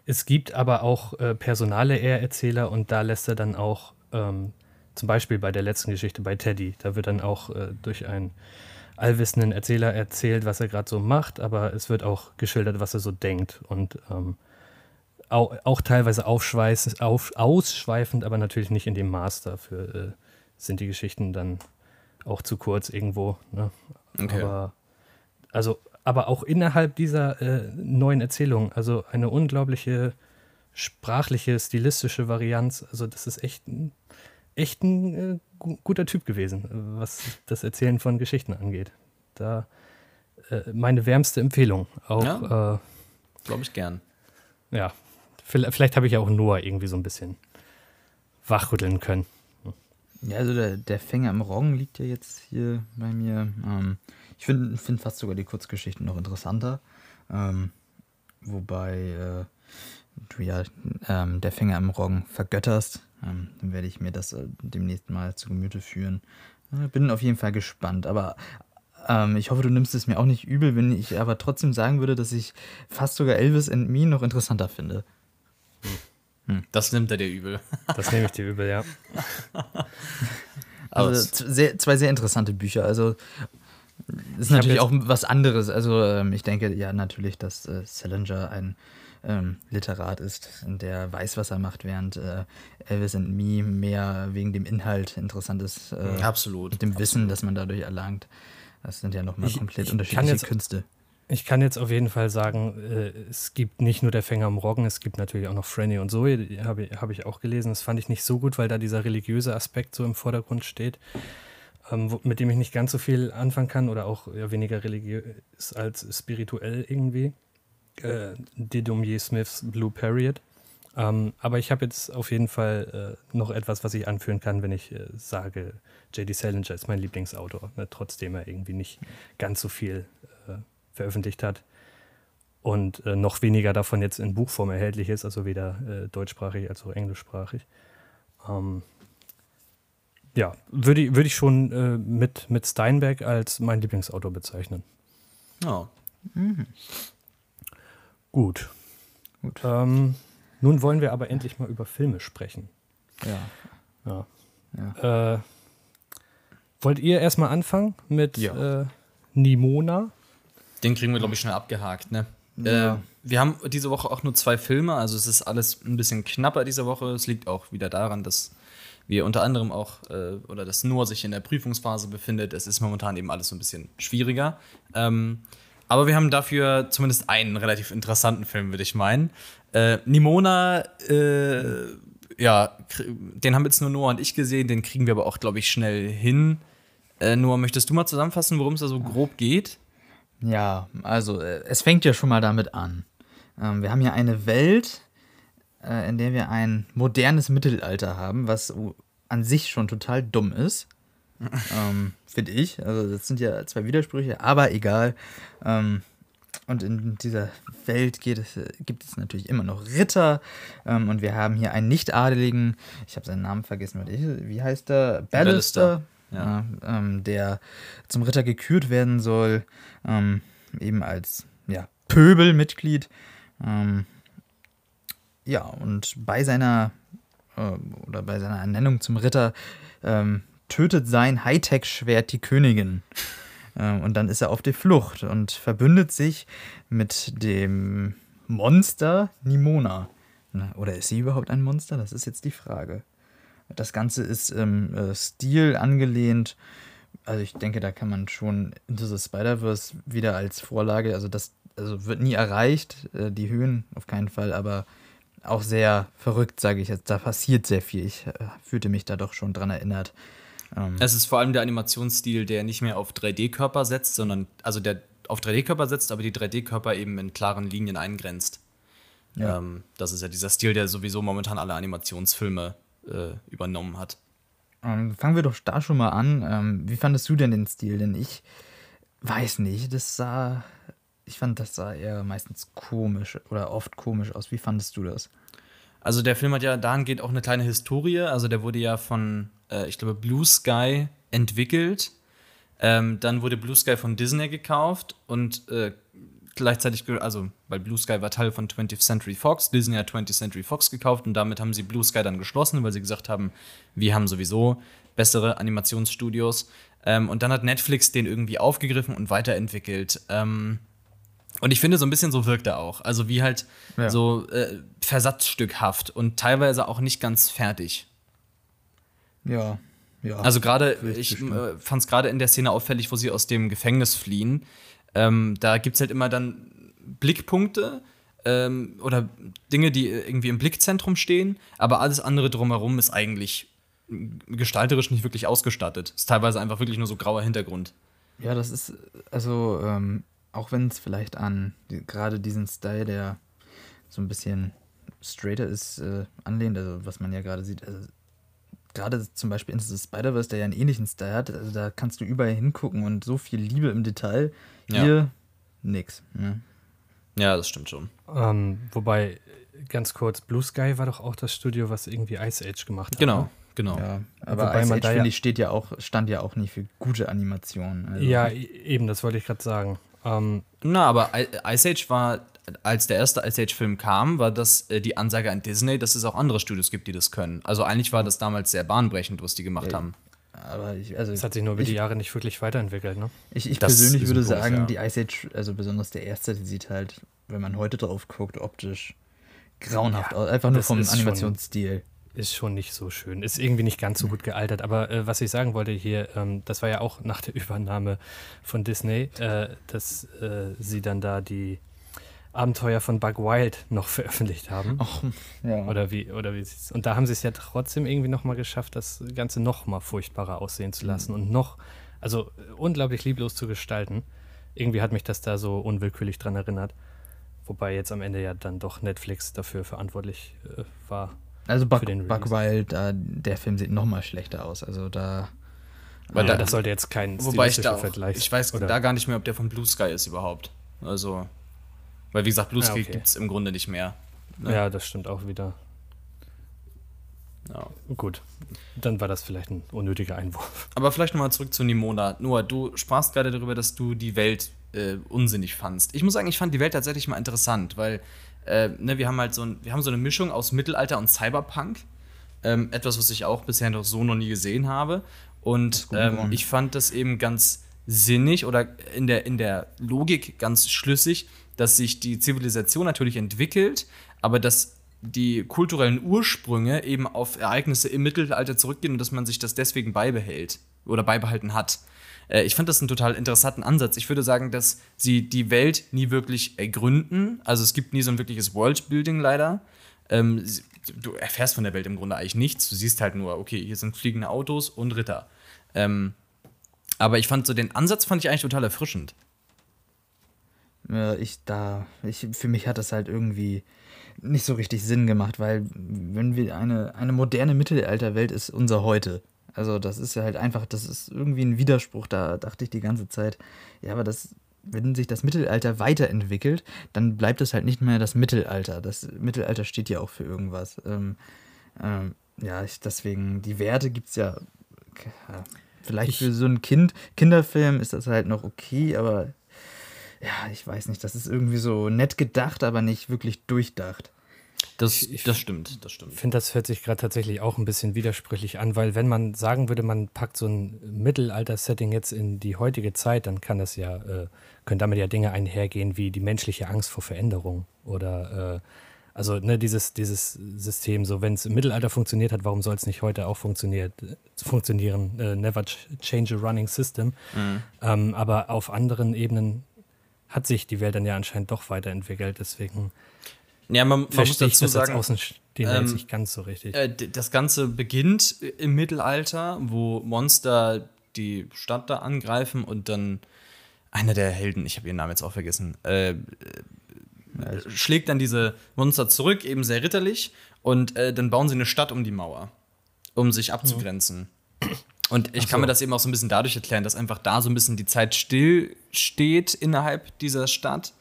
es gibt aber auch äh, personale Er-Erzähler und da lässt er dann auch, ähm, zum Beispiel bei der letzten Geschichte bei Teddy, da wird dann auch äh, durch einen allwissenden Erzähler erzählt, was er gerade so macht, aber es wird auch geschildert, was er so denkt und ähm, auch, auch, teilweise auf, ausschweifend, aber natürlich nicht in dem Maß. Dafür äh, sind die Geschichten dann auch zu kurz irgendwo. Ne? Okay. Aber also aber auch innerhalb dieser äh, neuen Erzählung, also eine unglaubliche sprachliche, stilistische Varianz. Also das ist echt ein, echt ein äh, guter Typ gewesen, was das Erzählen von Geschichten angeht. Da äh, meine wärmste Empfehlung. Auch, ja, äh, Glaube ich gern. Ja, vielleicht, vielleicht habe ich auch Noah irgendwie so ein bisschen wachrütteln können. Ja, also der, der Fänger im Roggen liegt ja jetzt hier bei mir. Ähm, ich finde find fast sogar die Kurzgeschichten noch interessanter. Ähm, wobei äh, du ja ähm, der Finger im Roggen vergötterst. Ähm, dann werde ich mir das äh, demnächst mal zu Gemüte führen. Äh, bin auf jeden Fall gespannt. Aber ähm, ich hoffe, du nimmst es mir auch nicht übel, wenn ich aber trotzdem sagen würde, dass ich fast sogar Elvis and Me noch interessanter finde. Hm. Das nimmt er dir übel. Das nehme ich dir übel, ja. Also zwei sehr interessante Bücher. Also ist natürlich auch was anderes. Also ähm, ich denke ja natürlich, dass äh, Salinger ein ähm, Literat ist, der weiß, was er macht, während äh, Elvis and Me mehr wegen dem Inhalt interessant ist. Äh, absolut. Mit dem absolut. Wissen, das man dadurch erlangt. Das sind ja nochmal komplett ich unterschiedliche jetzt, Künste. Ich kann jetzt auf jeden Fall sagen, äh, es gibt nicht nur der Fänger im Roggen, es gibt natürlich auch noch Franny und Zoe, habe hab ich auch gelesen. Das fand ich nicht so gut, weil da dieser religiöse Aspekt so im Vordergrund steht. Ähm, mit dem ich nicht ganz so viel anfangen kann oder auch ja, weniger religiös als spirituell irgendwie. Äh, Dedumier Smiths Blue Period. Ähm, aber ich habe jetzt auf jeden Fall äh, noch etwas, was ich anführen kann, wenn ich äh, sage, J.D. Salinger ist mein Lieblingsautor, ne, trotzdem er irgendwie nicht ganz so viel äh, veröffentlicht hat und äh, noch weniger davon jetzt in Buchform erhältlich ist, also weder äh, deutschsprachig als auch englischsprachig. Ähm, ja, würde ich, würd ich schon äh, mit, mit Steinbeck als mein Lieblingsautor bezeichnen. Oh. Mhm. Gut. Gut. Ähm, nun wollen wir aber endlich mal über Filme sprechen. Ja. ja. ja. Äh, wollt ihr erstmal anfangen mit ja. äh, Nimona? Den kriegen wir, glaube ich, schnell abgehakt, ne? Ja. Äh, wir haben diese Woche auch nur zwei Filme, also es ist alles ein bisschen knapper diese Woche. Es liegt auch wieder daran, dass wir unter anderem auch, äh, oder dass Noah sich in der Prüfungsphase befindet. Es ist momentan eben alles so ein bisschen schwieriger. Ähm, aber wir haben dafür zumindest einen relativ interessanten Film, würde ich meinen. Äh, Nimona, äh, ja, den haben jetzt nur Noah und ich gesehen, den kriegen wir aber auch, glaube ich, schnell hin. Äh, Noah, möchtest du mal zusammenfassen, worum es da so grob geht? Ja, also äh, es fängt ja schon mal damit an. Ähm, wir haben hier eine Welt, äh, in der wir ein modernes Mittelalter haben, was an sich schon total dumm ist. ähm, Finde ich. Also das sind ja zwei Widersprüche, aber egal. Ähm, und in dieser Welt es, gibt es natürlich immer noch Ritter. Ähm, und wir haben hier einen Nicht-Adeligen, ich habe seinen Namen vergessen, wie heißt er? Ballister. Ja. Ähm, der zum Ritter gekürt werden soll, ähm, eben als ja, Pöbelmitglied. Ähm, ja, und bei seiner äh, oder bei seiner Ernennung zum Ritter ähm, tötet sein Hightech-Schwert die Königin. Ähm, und dann ist er auf der Flucht und verbündet sich mit dem Monster Nimona. Oder ist sie überhaupt ein Monster? Das ist jetzt die Frage. Das Ganze ist im äh, Stil angelehnt. Also ich denke, da kann man schon Into the Spider-Verse wieder als Vorlage, also das also wird nie erreicht, äh, die Höhen auf keinen Fall, aber auch sehr verrückt, sage ich jetzt. Da passiert sehr viel. Ich äh, fühlte mich da doch schon dran erinnert. Ähm es ist vor allem der Animationsstil, der nicht mehr auf 3D-Körper setzt, sondern also der auf 3D-Körper setzt, aber die 3D-Körper eben in klaren Linien eingrenzt. Ja. Ähm, das ist ja dieser Stil, der sowieso momentan alle Animationsfilme äh, übernommen hat. Ähm, fangen wir doch da schon mal an. Ähm, wie fandest du denn den Stil? Denn ich weiß nicht, das sah, ich fand, das sah eher meistens komisch oder oft komisch aus. Wie fandest du das? Also der Film hat ja dahingehend auch eine kleine Historie. Also der wurde ja von, äh, ich glaube, Blue Sky entwickelt. Ähm, dann wurde Blue Sky von Disney gekauft und äh, gleichzeitig, also weil Blue Sky war Teil von 20th Century Fox, Disney hat 20th Century Fox gekauft und damit haben sie Blue Sky dann geschlossen, weil sie gesagt haben, wir haben sowieso bessere Animationsstudios. Ähm, und dann hat Netflix den irgendwie aufgegriffen und weiterentwickelt. Ähm, und ich finde, so ein bisschen so wirkt er auch. Also wie halt ja. so äh, versatzstückhaft und teilweise auch nicht ganz fertig. Ja, ja. Also gerade, ich äh, fand es gerade in der Szene auffällig, wo sie aus dem Gefängnis fliehen ähm, da gibt es halt immer dann Blickpunkte ähm, oder Dinge, die irgendwie im Blickzentrum stehen, aber alles andere drumherum ist eigentlich gestalterisch nicht wirklich ausgestattet. Ist teilweise einfach wirklich nur so grauer Hintergrund. Ja, das ist, also, ähm, auch wenn es vielleicht an die, gerade diesen Style, der so ein bisschen straighter ist, äh, anlehnt, also was man ja gerade sieht, also gerade zum Beispiel Into the Spider-Verse, der ja einen ähnlichen Style hat, also da kannst du überall hingucken und so viel Liebe im Detail. Hier ja. nix. Ne? Ja, das stimmt schon. Ähm, wobei, ganz kurz, Blue Sky war doch auch das Studio, was irgendwie Ice Age gemacht hat. Genau. Ne? Genau. Ja, aber Wobei Ice Age, finde ich, steht ja auch, stand ja auch nicht für gute Animationen. Also. Ja, e-, eben, das wollte ich gerade sagen. Ähm, Na, aber Ice Age war als der erste Ice Age-Film kam, war das äh, die Ansage an Disney, dass es auch andere Studios gibt, die das können. Also eigentlich war das damals sehr bahnbrechend, was die gemacht ja, haben. Aber ich, also das hat sich nur über ich, die Jahre nicht wirklich weiterentwickelt, ne? Ich, ich persönlich würde sagen, ja. die Ice Age, also besonders der erste, die sieht halt, wenn man heute drauf guckt, optisch grauenhaft ja, aus. Einfach nur vom Animationsstil. Ist schon nicht so schön. Ist irgendwie nicht ganz so gut gealtert. Aber äh, was ich sagen wollte hier, ähm, das war ja auch nach der Übernahme von Disney, äh, dass äh, sie dann da die Abenteuer von Bug Wild noch veröffentlicht haben. Ach, ja. Oder wie, oder wie Und da haben sie es ja trotzdem irgendwie nochmal geschafft, das Ganze nochmal furchtbarer aussehen zu lassen mhm. und noch, also unglaublich lieblos zu gestalten. Irgendwie hat mich das da so unwillkürlich dran erinnert. Wobei jetzt am Ende ja dann doch Netflix dafür verantwortlich äh, war. Also Buck, Buck Wild, äh, der Film sieht nochmal schlechter aus. Also da. Weil ja, da, das sollte jetzt kein wobei ich da auch, Vergleich Ich weiß oder? da gar nicht mehr, ob der von Blue Sky ist überhaupt. Also. Weil wie gesagt, Blue Sky ja, okay. gibt es im Grunde nicht mehr. Ne? Ja, das stimmt auch wieder. Ja. Gut, dann war das vielleicht ein unnötiger Einwurf. Aber vielleicht nochmal zurück zu Nimona. Noah, du sprachst gerade darüber, dass du die Welt äh, unsinnig fandst. Ich muss sagen, ich fand die Welt tatsächlich mal interessant, weil äh, ne, wir haben halt so, ein, wir haben so eine Mischung aus Mittelalter und Cyberpunk. Ähm, etwas, was ich auch bisher noch so noch nie gesehen habe. Und ähm, ich fand das eben ganz sinnig oder in der, in der Logik ganz schlüssig, dass sich die Zivilisation natürlich entwickelt, aber dass die kulturellen Ursprünge eben auf Ereignisse im Mittelalter zurückgehen und dass man sich das deswegen beibehält oder beibehalten hat. Äh, ich fand das einen total interessanten Ansatz. Ich würde sagen, dass sie die Welt nie wirklich ergründen. Also es gibt nie so ein wirkliches Worldbuilding leider. Ähm, du erfährst von der Welt im Grunde eigentlich nichts. Du siehst halt nur, okay, hier sind fliegende Autos und Ritter. Ähm, aber ich fand so den Ansatz fand ich eigentlich total erfrischend. Ja, ich da, ich, für mich hat das halt irgendwie nicht so richtig Sinn gemacht, weil wenn wir eine, eine moderne Mittelalterwelt ist unser Heute. Also das ist ja halt einfach, das ist irgendwie ein Widerspruch, da dachte ich die ganze Zeit, ja, aber das, wenn sich das Mittelalter weiterentwickelt, dann bleibt es halt nicht mehr das Mittelalter. Das Mittelalter steht ja auch für irgendwas. Ähm, ähm, ja, ich, deswegen, die Werte gibt es ja, vielleicht ich, für so ein Kind, Kinderfilm ist das halt noch okay, aber ja, ich weiß nicht, das ist irgendwie so nett gedacht, aber nicht wirklich durchdacht. Das, ich, das stimmt, das stimmt. Ich finde, das hört sich gerade tatsächlich auch ein bisschen widersprüchlich an, weil wenn man sagen würde, man packt so ein Mittelalter-Setting jetzt in die heutige Zeit, dann kann das ja, äh, können damit ja Dinge einhergehen wie die menschliche Angst vor Veränderung oder äh, also ne, dieses, dieses System, so wenn es im Mittelalter funktioniert hat, warum soll es nicht heute auch funktioniert, funktionieren? Äh, never change a running system. Mhm. Ähm, aber auf anderen Ebenen hat sich die Welt dann ja anscheinend doch weiterentwickelt. Deswegen ja, man, man muss dazu das sagen, Außenstehende ähm, nicht ganz so richtig. Äh, das Ganze beginnt im Mittelalter, wo Monster die Stadt da angreifen und dann einer der Helden, ich habe ihren Namen jetzt auch vergessen, äh, äh, schlägt dann diese Monster zurück, eben sehr ritterlich, und äh, dann bauen sie eine Stadt um die Mauer, um sich abzugrenzen. Mhm. Und ich so. kann mir das eben auch so ein bisschen dadurch erklären, dass einfach da so ein bisschen die Zeit still steht innerhalb dieser Stadt.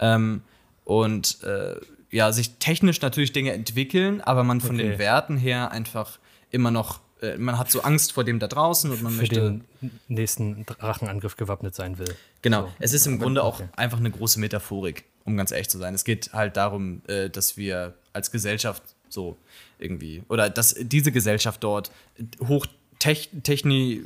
Ähm, und äh, ja, sich technisch natürlich Dinge entwickeln, aber man von okay. den Werten her einfach immer noch, äh, man hat so Angst vor dem da draußen und man Für möchte. den nächsten Drachenangriff gewappnet sein will. Genau, so. es ist im Grunde auch einfach eine große Metaphorik, um ganz ehrlich zu sein. Es geht halt darum, äh, dass wir als Gesellschaft so irgendwie, oder dass diese Gesellschaft dort hoch techni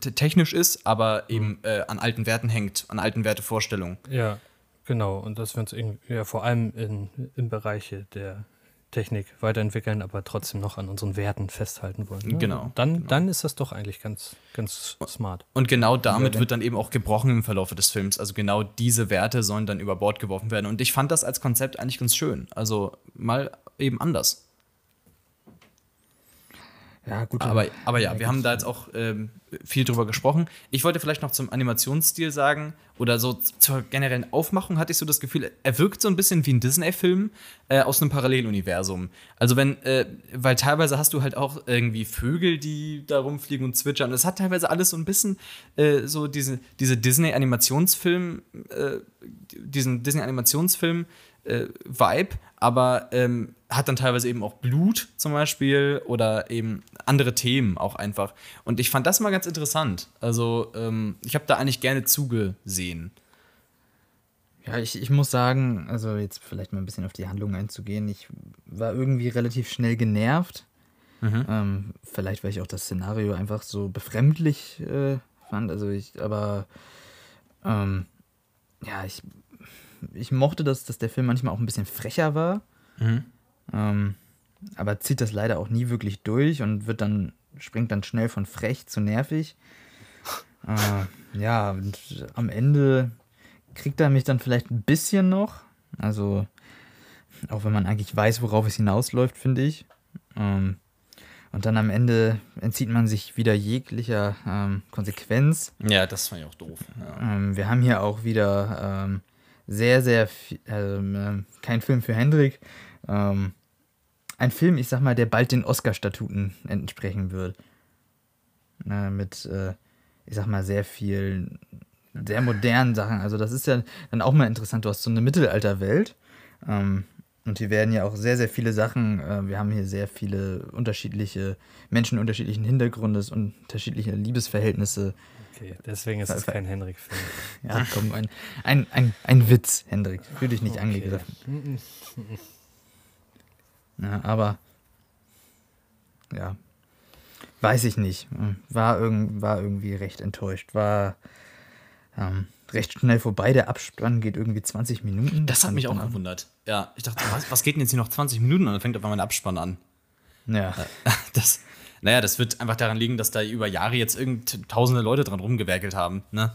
technisch ist, aber eben mhm. äh, an alten Werten hängt, an alten Wertevorstellungen. Ja, genau. Und dass wir uns ja, vor allem in, im Bereich der Technik weiterentwickeln, aber trotzdem noch an unseren Werten festhalten wollen. Ne? Genau. Dann, genau. dann ist das doch eigentlich ganz, ganz smart. Und genau damit wird dann eben auch gebrochen im Verlauf des Films. Also genau diese Werte sollen dann über Bord geworfen werden. Und ich fand das als Konzept eigentlich ganz schön. Also mal eben anders. Ja, gut. Aber, aber ja, wir haben da jetzt auch ähm, viel drüber gesprochen. Ich wollte vielleicht noch zum Animationsstil sagen oder so zur generellen Aufmachung hatte ich so das Gefühl, er wirkt so ein bisschen wie ein Disney-Film äh, aus einem Paralleluniversum. Also wenn, äh, weil teilweise hast du halt auch irgendwie Vögel, die da rumfliegen und zwitschern. Es hat teilweise alles so ein bisschen äh, so diese, diese Disney-Animationsfilm, äh, diesen Disney-Animationsfilm äh, Vibe, aber ähm, hat dann teilweise eben auch Blut zum Beispiel oder eben andere Themen auch einfach. Und ich fand das mal ganz interessant. Also ähm, ich habe da eigentlich gerne zugesehen. Ja, ich, ich muss sagen, also jetzt vielleicht mal ein bisschen auf die Handlung einzugehen, ich war irgendwie relativ schnell genervt. Mhm. Ähm, vielleicht, weil ich auch das Szenario einfach so befremdlich äh, fand. Also ich, aber ähm, ja, ich ich mochte das, dass der Film manchmal auch ein bisschen frecher war. Mhm. Ähm, aber zieht das leider auch nie wirklich durch und wird dann, springt dann schnell von frech zu nervig. Äh, ja, und am Ende kriegt er mich dann vielleicht ein bisschen noch. Also, auch wenn man eigentlich weiß, worauf es hinausläuft, finde ich. Ähm, und dann am Ende entzieht man sich wieder jeglicher ähm, Konsequenz. Ja, das fand ich auch doof. Ja. Ähm, wir haben hier auch wieder ähm, sehr, sehr viel, äh, kein Film für Hendrik. Ähm, ein Film, ich sag mal, der bald den Oscar-Statuten entsprechen wird. Äh, mit, äh, ich sag mal, sehr viel, sehr modernen Sachen. Also, das ist ja dann auch mal interessant. Du hast so eine Mittelalterwelt. Ähm, und hier werden ja auch sehr, sehr viele Sachen, äh, wir haben hier sehr viele unterschiedliche Menschen unterschiedlichen Hintergrundes, unterschiedliche Liebesverhältnisse. Okay, deswegen ist es kein Henrik-Film. Ja, komm, ein, ein, ein, ein Witz, Hendrik. Fühl dich nicht okay. angegriffen. Ja, aber ja, weiß ich nicht. War, irg war irgendwie recht enttäuscht. War ähm, recht schnell vorbei. Der Abspann geht irgendwie 20 Minuten. Das hat mich auch gewundert. Ja, ich dachte, was, was geht denn jetzt hier noch 20 Minuten und dann fängt auf einmal der Abspann an. Ja. Äh, das, naja, das wird einfach daran liegen, dass da über Jahre jetzt irgend tausende Leute dran rumgewerkelt haben, ne?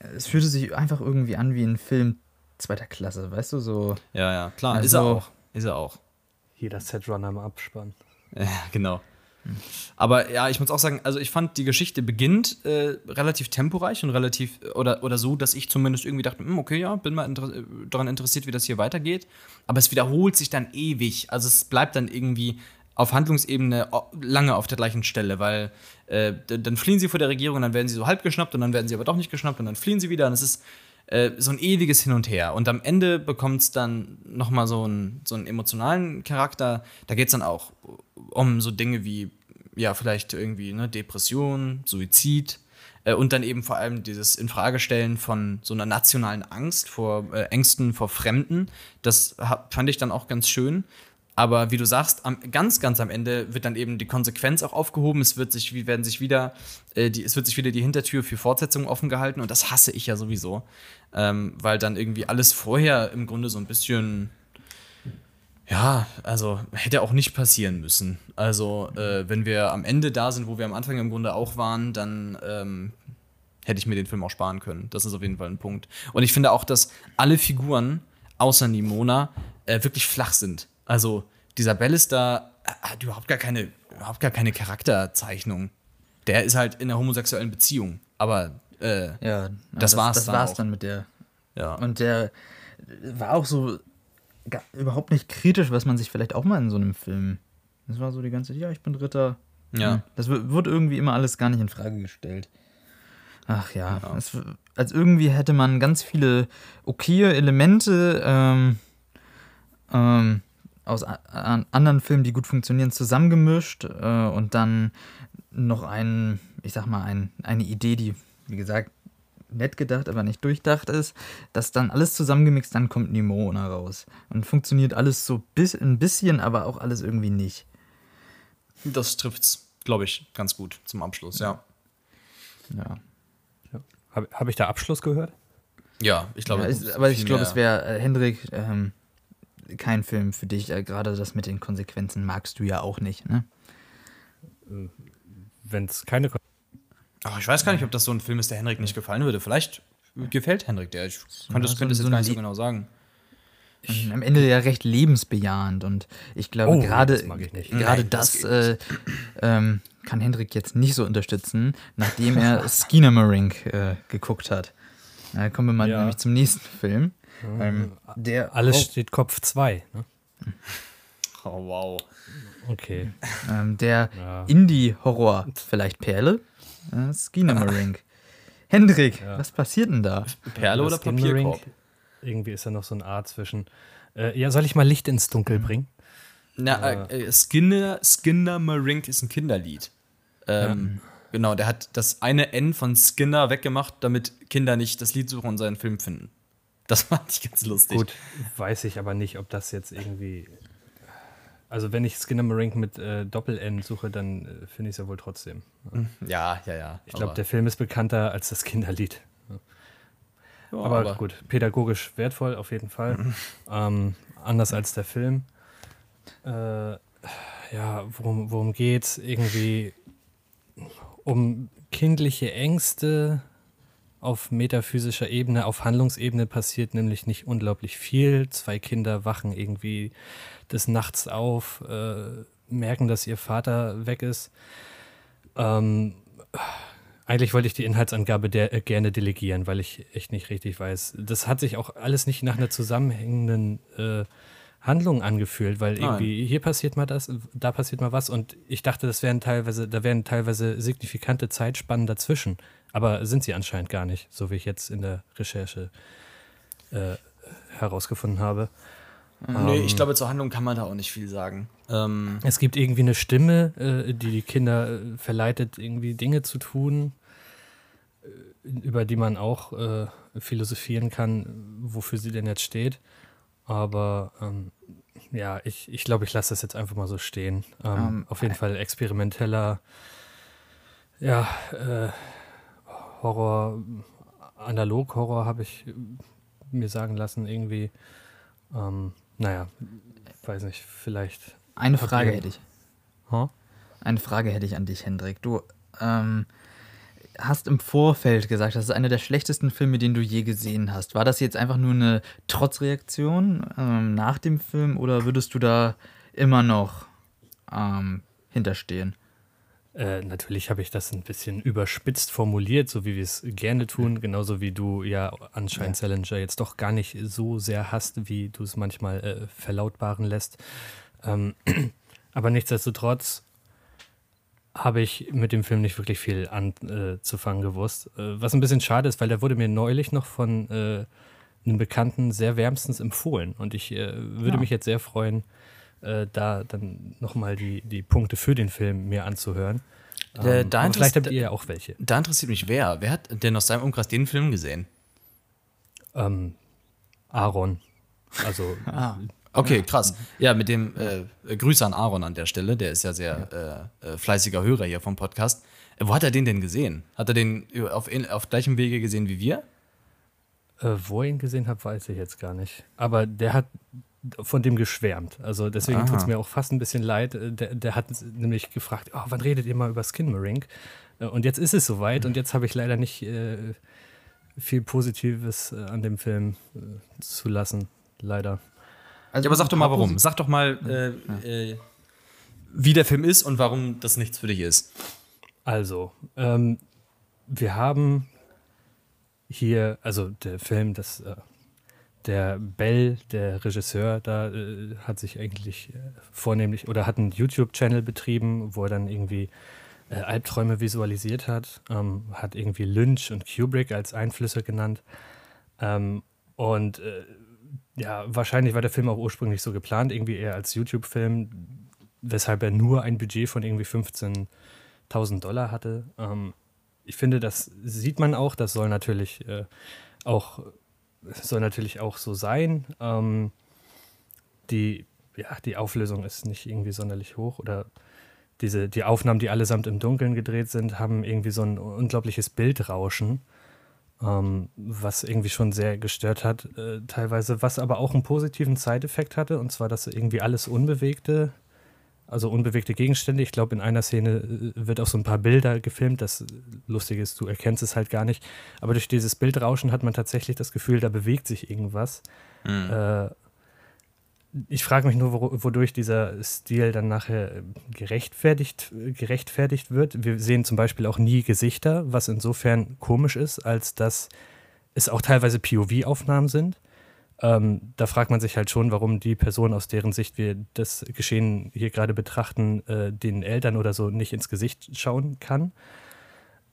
Es fühlte sich einfach irgendwie an wie ein Film zweiter Klasse, weißt du, so. Ja, ja, klar, also, ist er auch. Ist er auch. Jeder Setrunner im Abspann. Ja, genau. Aber ja, ich muss auch sagen, also ich fand, die Geschichte beginnt äh, relativ temporeich und relativ, oder, oder so, dass ich zumindest irgendwie dachte, hm, okay, ja, bin mal inter daran interessiert, wie das hier weitergeht. Aber es wiederholt sich dann ewig. Also es bleibt dann irgendwie auf Handlungsebene lange auf der gleichen Stelle, weil äh, dann fliehen sie vor der Regierung, dann werden sie so halb geschnappt und dann werden sie aber doch nicht geschnappt und dann fliehen sie wieder und es ist äh, so ein ewiges Hin und Her. Und am Ende bekommt es dann nochmal so, ein, so einen emotionalen Charakter. Da geht es dann auch um so Dinge wie ja, vielleicht irgendwie ne, Depression, Suizid äh, und dann eben vor allem dieses Infragestellen von so einer nationalen Angst vor äh, Ängsten vor Fremden. Das fand ich dann auch ganz schön. Aber wie du sagst, am, ganz, ganz am Ende wird dann eben die Konsequenz auch aufgehoben. Es wird sich, werden sich wieder, äh, die, es wird sich wieder die Hintertür für Fortsetzungen offen gehalten und das hasse ich ja sowieso. Ähm, weil dann irgendwie alles vorher im Grunde so ein bisschen ja, also hätte auch nicht passieren müssen. Also, äh, wenn wir am Ende da sind, wo wir am Anfang im Grunde auch waren, dann ähm, hätte ich mir den Film auch sparen können. Das ist auf jeden Fall ein Punkt. Und ich finde auch, dass alle Figuren, außer Nimona, äh, wirklich flach sind. Also, dieser Ballister äh, hat überhaupt gar keine, überhaupt gar keine Charakterzeichnung. Der ist halt in einer homosexuellen Beziehung. Aber äh, ja, das, das war's das dann. Das war's auch. dann mit der. Ja. Und der war auch so gar, überhaupt nicht kritisch, was man sich vielleicht auch mal in so einem Film. Das war so die ganze, ja, ich bin Ritter. Ja. Hm. Das wird irgendwie immer alles gar nicht in Frage gestellt. Ach ja, ja. Es, als irgendwie hätte man ganz viele okaye Elemente ähm, ähm, aus anderen Filmen, die gut funktionieren, zusammengemischt äh, und dann noch ein, ich sag mal, ein, eine Idee, die, wie gesagt, nett gedacht, aber nicht durchdacht ist, dass dann alles zusammengemixt, dann kommt Nimona raus. Und funktioniert alles so bis, ein bisschen, aber auch alles irgendwie nicht. Das trifft's, glaube ich, ganz gut zum Abschluss, ja. Ja. ja. Habe hab ich da Abschluss gehört? Ja, ich glaube. Ja, ist, aber ich glaube, es wäre, äh, Hendrik, ähm, kein Film für dich. Äh, Gerade das mit den Konsequenzen magst du ja auch nicht, ne? Äh, Wenn es keine Konsequenzen Ach, ich weiß gar nicht, ob das so ein Film ist, der Henrik nicht gefallen würde. Vielleicht gefällt Henrik der. Ich könnte es jetzt so gar nicht so genau sagen. Ich, am Ende ja recht lebensbejahend und ich glaube oh, gerade gerade das, das äh, ähm, kann Hendrik jetzt nicht so unterstützen, nachdem er Skinnamarink äh, geguckt hat. Da kommen wir mal ja. nämlich zum nächsten Film. Ähm, der Alles oh. steht Kopf 2. Ne? Oh, wow. Okay. Ähm, der ja. Indie-Horror, vielleicht Perle? Äh, Skinnamarink. Hendrik, ja. was passiert denn da? Perle oder Papierkorb? Irgendwie ist da noch so eine Art zwischen. Äh, ja, soll ich mal Licht ins Dunkel bringen? Na, äh, äh, Skinner, Skinner Marink ist ein Kinderlied. Ähm, ja. Genau, der hat das eine N von Skinner weggemacht, damit Kinder nicht das Lied suchen und seinen Film finden. Das fand ich ganz lustig. Gut, weiß ich aber nicht, ob das jetzt irgendwie also wenn ich Skinnamarink mit äh, Doppel-N suche, dann äh, finde ich es ja wohl trotzdem. Ja, ja, ja. Ich glaube, der Film ist bekannter als das Kinderlied. Ja, aber, aber, gut, pädagogisch wertvoll auf jeden Fall. Mhm. Ähm, anders als der Film. Äh, ja, worum, worum geht's? Irgendwie um kindliche Ängste, auf metaphysischer Ebene, auf Handlungsebene passiert nämlich nicht unglaublich viel. Zwei Kinder wachen irgendwie des Nachts auf, äh, merken, dass ihr Vater weg ist. Ähm, eigentlich wollte ich die Inhaltsangabe der, äh, gerne delegieren, weil ich echt nicht richtig weiß. Das hat sich auch alles nicht nach einer zusammenhängenden äh, Handlung angefühlt, weil irgendwie Nein. hier passiert mal das, da passiert mal was und ich dachte, das wären teilweise, da wären teilweise signifikante Zeitspannen dazwischen. Aber sind sie anscheinend gar nicht, so wie ich jetzt in der Recherche äh, herausgefunden habe. Nee, ähm, ich glaube, zur Handlung kann man da auch nicht viel sagen. Ähm, es gibt irgendwie eine Stimme, äh, die die Kinder äh, verleitet, irgendwie Dinge zu tun, äh, über die man auch äh, philosophieren kann, wofür sie denn jetzt steht. Aber ähm, ja, ich, ich glaube, ich lasse das jetzt einfach mal so stehen. Ähm, ähm, auf jeden Fall experimenteller, ja, äh, Horror, Analog-Horror habe ich mir sagen lassen, irgendwie. Ähm, naja, weiß nicht, vielleicht. Eine Frage hätte ich. Huh? Eine Frage hätte ich an dich, Hendrik. Du ähm, hast im Vorfeld gesagt, das ist einer der schlechtesten Filme, den du je gesehen hast. War das jetzt einfach nur eine Trotzreaktion ähm, nach dem Film oder würdest du da immer noch ähm, hinterstehen? Äh, natürlich habe ich das ein bisschen überspitzt formuliert, so wie wir es gerne tun, genauso wie du ja anscheinend ja. Challenger jetzt doch gar nicht so sehr hast, wie du es manchmal äh, verlautbaren lässt. Ähm, aber nichtsdestotrotz habe ich mit dem Film nicht wirklich viel anzufangen äh, gewusst. Äh, was ein bisschen schade ist, weil der wurde mir neulich noch von äh, einem Bekannten sehr wärmstens empfohlen. Und ich äh, würde ja. mich jetzt sehr freuen, äh, da dann nochmal die, die Punkte für den Film mir anzuhören. Ähm, da vielleicht habt ihr ja auch welche. Da interessiert mich wer. Wer hat denn aus seinem Umkreis den Film gesehen? Ähm, Aaron. Also. ah. Okay, krass. Ja, mit dem äh, Grüße an Aaron an der Stelle. Der ist ja sehr äh, äh, fleißiger Hörer hier vom Podcast. Äh, wo hat er den denn gesehen? Hat er den auf, auf gleichem Wege gesehen wie wir? Äh, wo er ihn gesehen hat, weiß ich jetzt gar nicht. Aber der hat von dem geschwärmt. Also deswegen tut es mir auch fast ein bisschen leid. Äh, der, der hat nämlich gefragt, oh, wann redet ihr mal über Skinmarink? Äh, und jetzt ist es soweit und jetzt habe ich leider nicht äh, viel Positives äh, an dem Film äh, zu lassen. Leider. Also, ja, aber sag doch mal warum. Sag doch mal, äh, wie der Film ist und warum das nichts für dich ist. Also, ähm, wir haben hier, also der Film, das der Bell, der Regisseur, da äh, hat sich eigentlich äh, vornehmlich oder hat einen YouTube-Channel betrieben, wo er dann irgendwie äh, Albträume visualisiert hat, ähm, hat irgendwie Lynch und Kubrick als Einflüsse genannt. Ähm, und äh, ja, wahrscheinlich war der Film auch ursprünglich so geplant, irgendwie eher als YouTube-Film, weshalb er nur ein Budget von irgendwie 15.000 Dollar hatte. Ähm, ich finde, das sieht man auch, das soll natürlich äh, auch soll natürlich auch so sein. Ähm, die, ja, die Auflösung ist nicht irgendwie sonderlich hoch oder diese, die Aufnahmen, die allesamt im Dunkeln gedreht sind, haben irgendwie so ein unglaubliches Bildrauschen, ähm, was irgendwie schon sehr gestört hat, äh, teilweise, was aber auch einen positiven Side-Effekt hatte, und zwar, dass irgendwie alles Unbewegte also unbewegte Gegenstände. Ich glaube, in einer Szene äh, wird auch so ein paar Bilder gefilmt. Das Lustige ist, du erkennst es halt gar nicht. Aber durch dieses Bildrauschen hat man tatsächlich das Gefühl, da bewegt sich irgendwas. Mhm. Äh, ich frage mich nur, wodurch dieser Stil dann nachher gerechtfertigt, gerechtfertigt wird. Wir sehen zum Beispiel auch nie Gesichter, was insofern komisch ist, als dass es auch teilweise POV-Aufnahmen sind. Ähm, da fragt man sich halt schon, warum die Person, aus deren Sicht wir das Geschehen hier gerade betrachten, äh, den Eltern oder so nicht ins Gesicht schauen kann.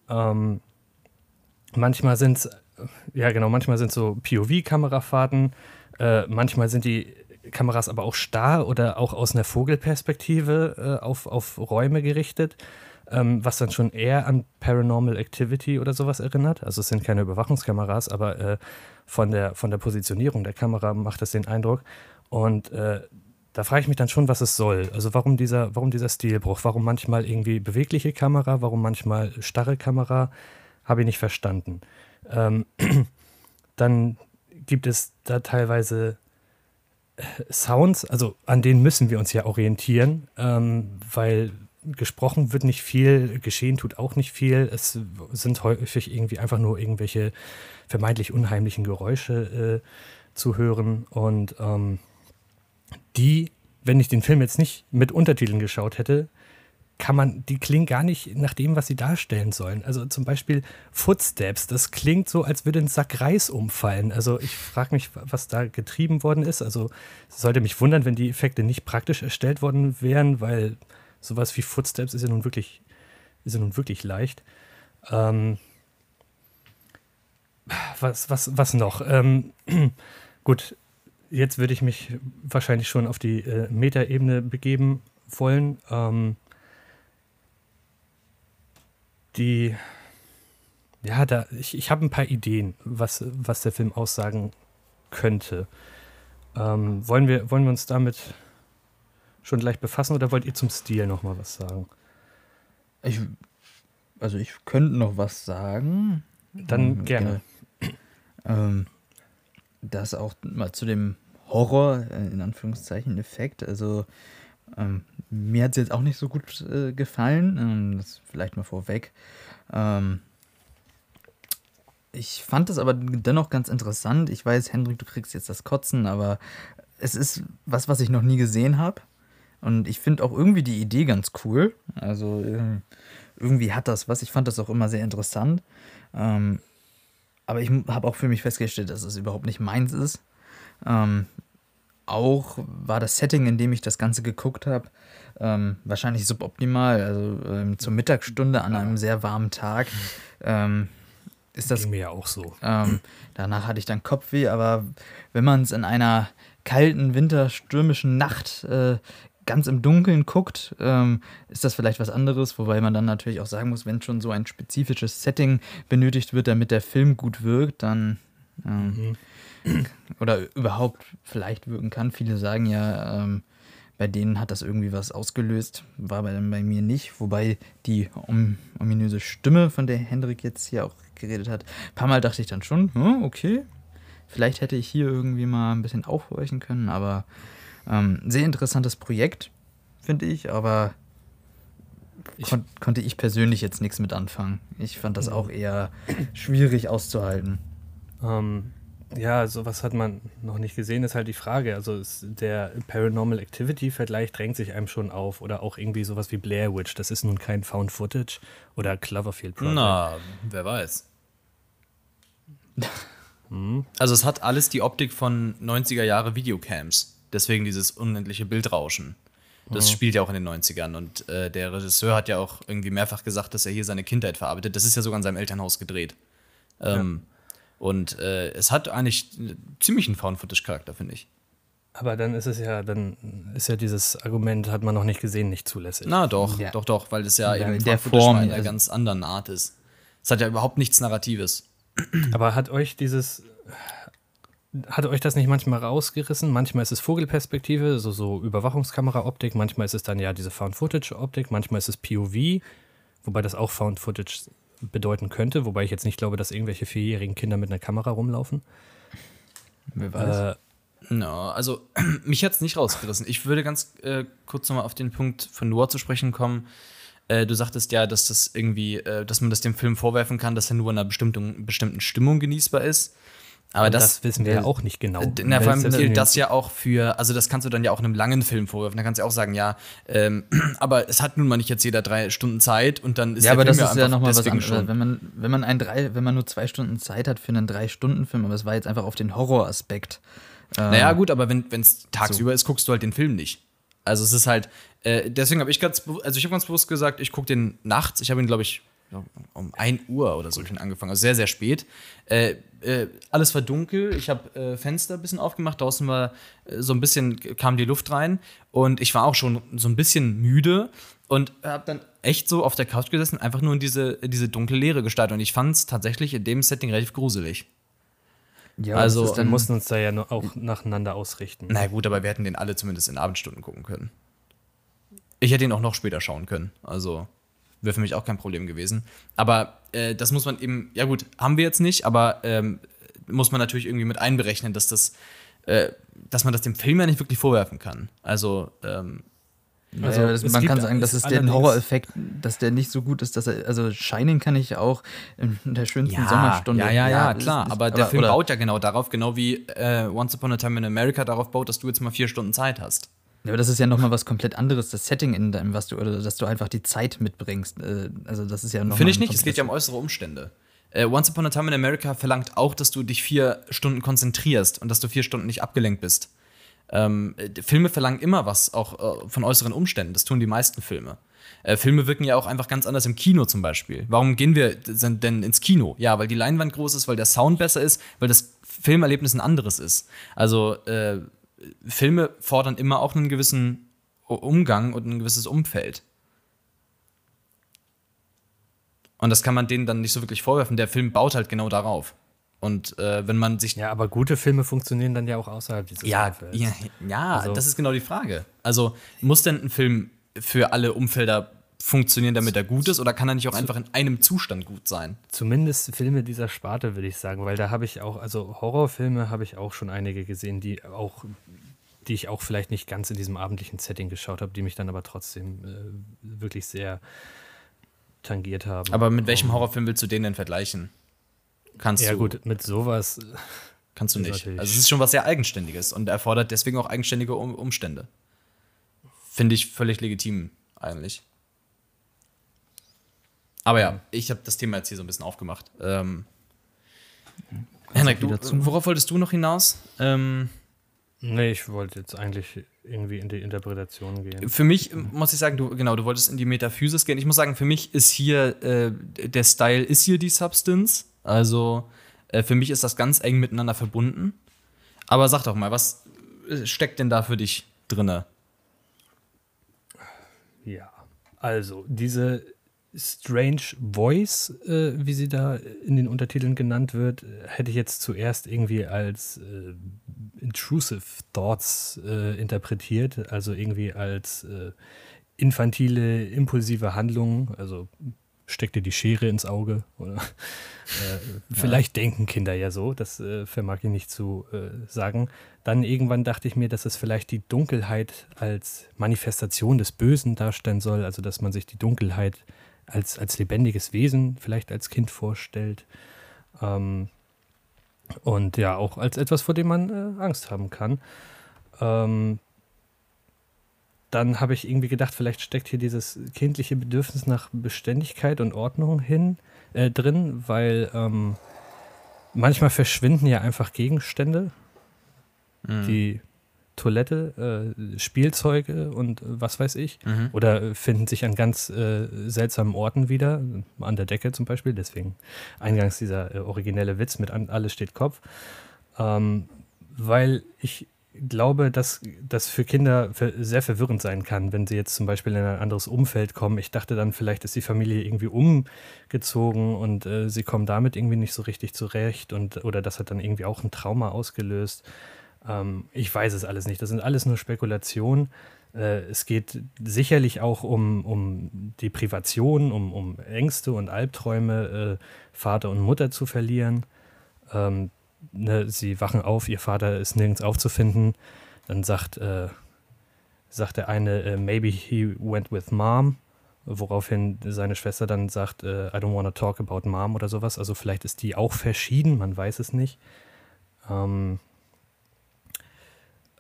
Ähm, manchmal sind es, ja genau, manchmal sind so POV-Kamerafahrten, äh, manchmal sind die Kameras aber auch starr oder auch aus einer Vogelperspektive äh, auf, auf Räume gerichtet ähm, was dann schon eher an Paranormal Activity oder sowas erinnert. Also es sind keine Überwachungskameras, aber äh, von, der, von der Positionierung der Kamera macht das den Eindruck. Und äh, da frage ich mich dann schon, was es soll. Also warum dieser, warum dieser Stilbruch? Warum manchmal irgendwie bewegliche Kamera? Warum manchmal starre Kamera? Habe ich nicht verstanden. Ähm, dann gibt es da teilweise äh, Sounds, also an denen müssen wir uns ja orientieren, ähm, weil gesprochen wird nicht viel, geschehen tut auch nicht viel. Es sind häufig irgendwie einfach nur irgendwelche vermeintlich unheimlichen Geräusche äh, zu hören. Und ähm, die, wenn ich den Film jetzt nicht mit Untertiteln geschaut hätte, kann man, die klingen gar nicht nach dem, was sie darstellen sollen. Also zum Beispiel Footsteps, das klingt so, als würde ein Sack Reis umfallen. Also ich frage mich, was da getrieben worden ist. Also sollte mich wundern, wenn die Effekte nicht praktisch erstellt worden wären, weil sowas wie Footsteps ist ja nun wirklich, ist ja nun wirklich leicht. Ähm, was, was, was noch? Ähm, gut, jetzt würde ich mich wahrscheinlich schon auf die äh, Metaebene begeben wollen. Ähm, die, ja, da, ich, ich habe ein paar Ideen, was, was der Film aussagen könnte. Ähm, wollen, wir, wollen wir uns damit schon gleich befassen oder wollt ihr zum Stil noch mal was sagen? Ich, also ich könnte noch was sagen. Dann ähm, gerne. Ähm, das auch mal zu dem Horror, äh, in Anführungszeichen, Effekt. Also ähm, mir hat es jetzt auch nicht so gut äh, gefallen. Ähm, das vielleicht mal vorweg. Ähm, ich fand es aber dennoch ganz interessant. Ich weiß, Hendrik, du kriegst jetzt das Kotzen, aber es ist was, was ich noch nie gesehen habe. Und ich finde auch irgendwie die Idee ganz cool. Also äh, irgendwie hat das was. Ich fand das auch immer sehr interessant. Ähm, aber ich habe auch für mich festgestellt, dass es überhaupt nicht meins ist. Ähm, auch war das Setting, in dem ich das Ganze geguckt habe, ähm, wahrscheinlich suboptimal. Also ähm, zur Mittagsstunde an einem sehr warmen Tag. Ähm, ist das Ging mir ja auch so. Ähm, danach hatte ich dann Kopfweh, aber wenn man es in einer kalten, winterstürmischen Nacht äh, ganz im Dunkeln guckt, ähm, ist das vielleicht was anderes, wobei man dann natürlich auch sagen muss, wenn schon so ein spezifisches Setting benötigt wird, damit der Film gut wirkt, dann ähm, mhm. oder überhaupt vielleicht wirken kann. Viele sagen ja, ähm, bei denen hat das irgendwie was ausgelöst, war bei, bei mir nicht, wobei die om ominöse Stimme, von der Hendrik jetzt hier auch geredet hat, ein paar Mal dachte ich dann schon, hm, okay, vielleicht hätte ich hier irgendwie mal ein bisschen aufhorchen können, aber ähm, sehr interessantes Projekt, finde ich, aber ich kon konnte ich persönlich jetzt nichts mit anfangen. Ich fand das auch eher schwierig auszuhalten. Ähm, ja, sowas hat man noch nicht gesehen, ist halt die Frage. Also der Paranormal Activity-Vergleich drängt sich einem schon auf. Oder auch irgendwie sowas wie Blair Witch. Das ist nun kein Found Footage oder Cloverfield Project. Na, wer weiß. hm. Also es hat alles die Optik von 90er Jahre Videocams. Deswegen dieses unendliche Bildrauschen. Das mhm. spielt ja auch in den 90ern. Und äh, der Regisseur hat ja auch irgendwie mehrfach gesagt, dass er hier seine Kindheit verarbeitet. Das ist ja sogar in seinem Elternhaus gedreht. Ähm, ja. Und äh, es hat eigentlich ziemlich einen Found-Footage-Charakter, finde ich. Aber dann ist es ja, dann ist ja dieses Argument, hat man noch nicht gesehen, nicht zulässig. Na doch, ja. doch, doch, weil es ja, ja eben in der Form in einer also ganz anderen Art ist. Es hat ja überhaupt nichts Narratives. Aber hat euch dieses, hat euch das nicht manchmal rausgerissen? Manchmal ist es Vogelperspektive, so, so Überwachungskamera-Optik, manchmal ist es dann ja diese Found-Footage-Optik, manchmal ist es POV, wobei das auch Found-Footage bedeuten könnte, wobei ich jetzt nicht glaube, dass irgendwelche vierjährigen Kinder mit einer Kamera rumlaufen. Wer weiß. Äh, no, also mich hat es nicht rausgerissen. Ich würde ganz äh, kurz nochmal auf den Punkt von Noah zu sprechen kommen. Äh, du sagtest ja, dass das irgendwie, äh, dass man das dem Film vorwerfen kann, dass er nur in einer bestimmten, bestimmten Stimmung genießbar ist. Aber das, das, wissen wir ja auch nicht genau. Na, vor allem gilt das ja auch für, also das kannst du dann ja auch einem langen Film vorwerfen. Da kannst du ja auch sagen, ja, ähm, aber es hat nun mal nicht jetzt jeder drei Stunden Zeit und dann ist ja, der aber Film das ist ja nochmal was anderes. Wenn man, wenn man ein drei, wenn man nur zwei Stunden Zeit hat für einen Drei-Stunden-Film, aber es war jetzt einfach auf den Horroraspekt. Ähm, naja, gut, aber wenn es tagsüber so. ist, guckst du halt den Film nicht. Also es ist halt, äh, deswegen habe ich ganz, also ich habe ganz bewusst gesagt, ich gucke den nachts. Ich habe ihn, glaube ich, um 1 Uhr oder so schon angefangen, also sehr, sehr spät. Äh, äh, alles war dunkel, ich habe äh, Fenster ein bisschen aufgemacht, draußen war äh, so ein bisschen, kam die Luft rein und ich war auch schon so ein bisschen müde und habe dann echt so auf der Couch gesessen, einfach nur in diese, diese dunkle Leere gestartet und ich fand es tatsächlich in dem Setting relativ gruselig. Ja, also dann mussten uns da ja auch nacheinander ausrichten. Na gut, aber wir hätten den alle zumindest in Abendstunden gucken können. Ich hätte ihn auch noch später schauen können. Also Wäre für mich auch kein Problem gewesen. Aber äh, das muss man eben, ja gut, haben wir jetzt nicht, aber ähm, muss man natürlich irgendwie mit einberechnen, dass das, äh, dass man das dem Film ja nicht wirklich vorwerfen kann. Also, ähm, Also ja, man kann sagen, dass es den Horroreffekt, dass der nicht so gut ist, dass er, also Shining kann ich auch in der schönsten ja, Sommerstunde. Ja, ja, ja, klar. Ist, aber der aber, Film baut ja genau darauf, genau wie äh, Once Upon a Time in America darauf baut, dass du jetzt mal vier Stunden Zeit hast. Ja, aber das ist ja nochmal was komplett anderes, das Setting in deinem, was du, oder dass du einfach die Zeit mitbringst. Äh, also das ist ja noch. Finde ich nicht, es geht ja um äußere Umstände. Uh, Once Upon a Time in America verlangt auch, dass du dich vier Stunden konzentrierst und dass du vier Stunden nicht abgelenkt bist. Ähm, Filme verlangen immer was, auch äh, von äußeren Umständen. Das tun die meisten Filme. Äh, Filme wirken ja auch einfach ganz anders im Kino zum Beispiel. Warum gehen wir denn ins Kino? Ja, weil die Leinwand groß ist, weil der Sound besser ist, weil das Filmerlebnis ein anderes ist. Also äh, Filme fordern immer auch einen gewissen Umgang und ein gewisses Umfeld. Und das kann man denen dann nicht so wirklich vorwerfen. Der Film baut halt genau darauf. Und äh, wenn man sich. Ja, aber gute Filme funktionieren dann ja auch außerhalb dieses ja, Umfelds. Ja, ja also. das ist genau die Frage. Also, muss denn ein Film für alle Umfelder funktionieren, damit er gut ist, oder kann er nicht auch einfach in einem Zustand gut sein? Zumindest Filme dieser Sparte, würde ich sagen, weil da habe ich auch, also Horrorfilme habe ich auch schon einige gesehen, die auch, die ich auch vielleicht nicht ganz in diesem abendlichen Setting geschaut habe, die mich dann aber trotzdem äh, wirklich sehr tangiert haben. Aber mit welchem Horrorfilm willst du den denn vergleichen? Kannst ja, du. Ja, gut, mit sowas. Kannst du nicht. Also, es ist schon was sehr Eigenständiges und erfordert deswegen auch eigenständige um Umstände. Finde ich völlig legitim, eigentlich. Aber ja, ich habe das Thema jetzt hier so ein bisschen aufgemacht. Ähm, Henrik, du, worauf wolltest du noch hinaus? Ähm, nee, ich wollte jetzt eigentlich irgendwie in die Interpretation gehen. Für mich muss ich sagen, du, genau, du wolltest in die Metaphysis gehen. Ich muss sagen, für mich ist hier, äh, der Style ist hier die Substance. Also äh, für mich ist das ganz eng miteinander verbunden. Aber sag doch mal, was äh, steckt denn da für dich drinne? Ja, also diese Strange Voice, äh, wie sie da in den Untertiteln genannt wird, hätte ich jetzt zuerst irgendwie als äh, intrusive Thoughts äh, interpretiert, also irgendwie als äh, infantile, impulsive Handlungen, also steckt dir die Schere ins Auge. Oder, äh, vielleicht ja. denken Kinder ja so, das äh, vermag ich nicht zu äh, sagen. Dann irgendwann dachte ich mir, dass es vielleicht die Dunkelheit als Manifestation des Bösen darstellen soll, also dass man sich die Dunkelheit als, als lebendiges Wesen vielleicht als Kind vorstellt. Ähm, und ja, auch als etwas, vor dem man äh, Angst haben kann. Ähm, dann habe ich irgendwie gedacht, vielleicht steckt hier dieses kindliche Bedürfnis nach Beständigkeit und Ordnung hin äh, drin, weil ähm, manchmal verschwinden ja einfach Gegenstände, mhm. die Toilette, äh, Spielzeuge und äh, was weiß ich, mhm. oder finden sich an ganz äh, seltsamen Orten wieder, an der Decke zum Beispiel. Deswegen eingangs dieser äh, originelle Witz mit an, alles steht Kopf, ähm, weil ich glaube, dass das für Kinder sehr verwirrend sein kann, wenn sie jetzt zum Beispiel in ein anderes Umfeld kommen. Ich dachte dann, vielleicht ist die Familie irgendwie umgezogen und äh, sie kommen damit irgendwie nicht so richtig zurecht und oder das hat dann irgendwie auch ein Trauma ausgelöst. Ähm, ich weiß es alles nicht. Das sind alles nur Spekulationen. Äh, es geht sicherlich auch um, um die Privation, um, um Ängste und Albträume, äh, Vater und Mutter zu verlieren. Ähm, ne, sie wachen auf, ihr Vater ist nirgends aufzufinden. Dann sagt, äh, sagt der eine, äh, maybe he went with mom, woraufhin seine Schwester dann sagt, äh, I don't want to talk about mom oder sowas. Also vielleicht ist die auch verschieden, man weiß es nicht. Ähm, äh,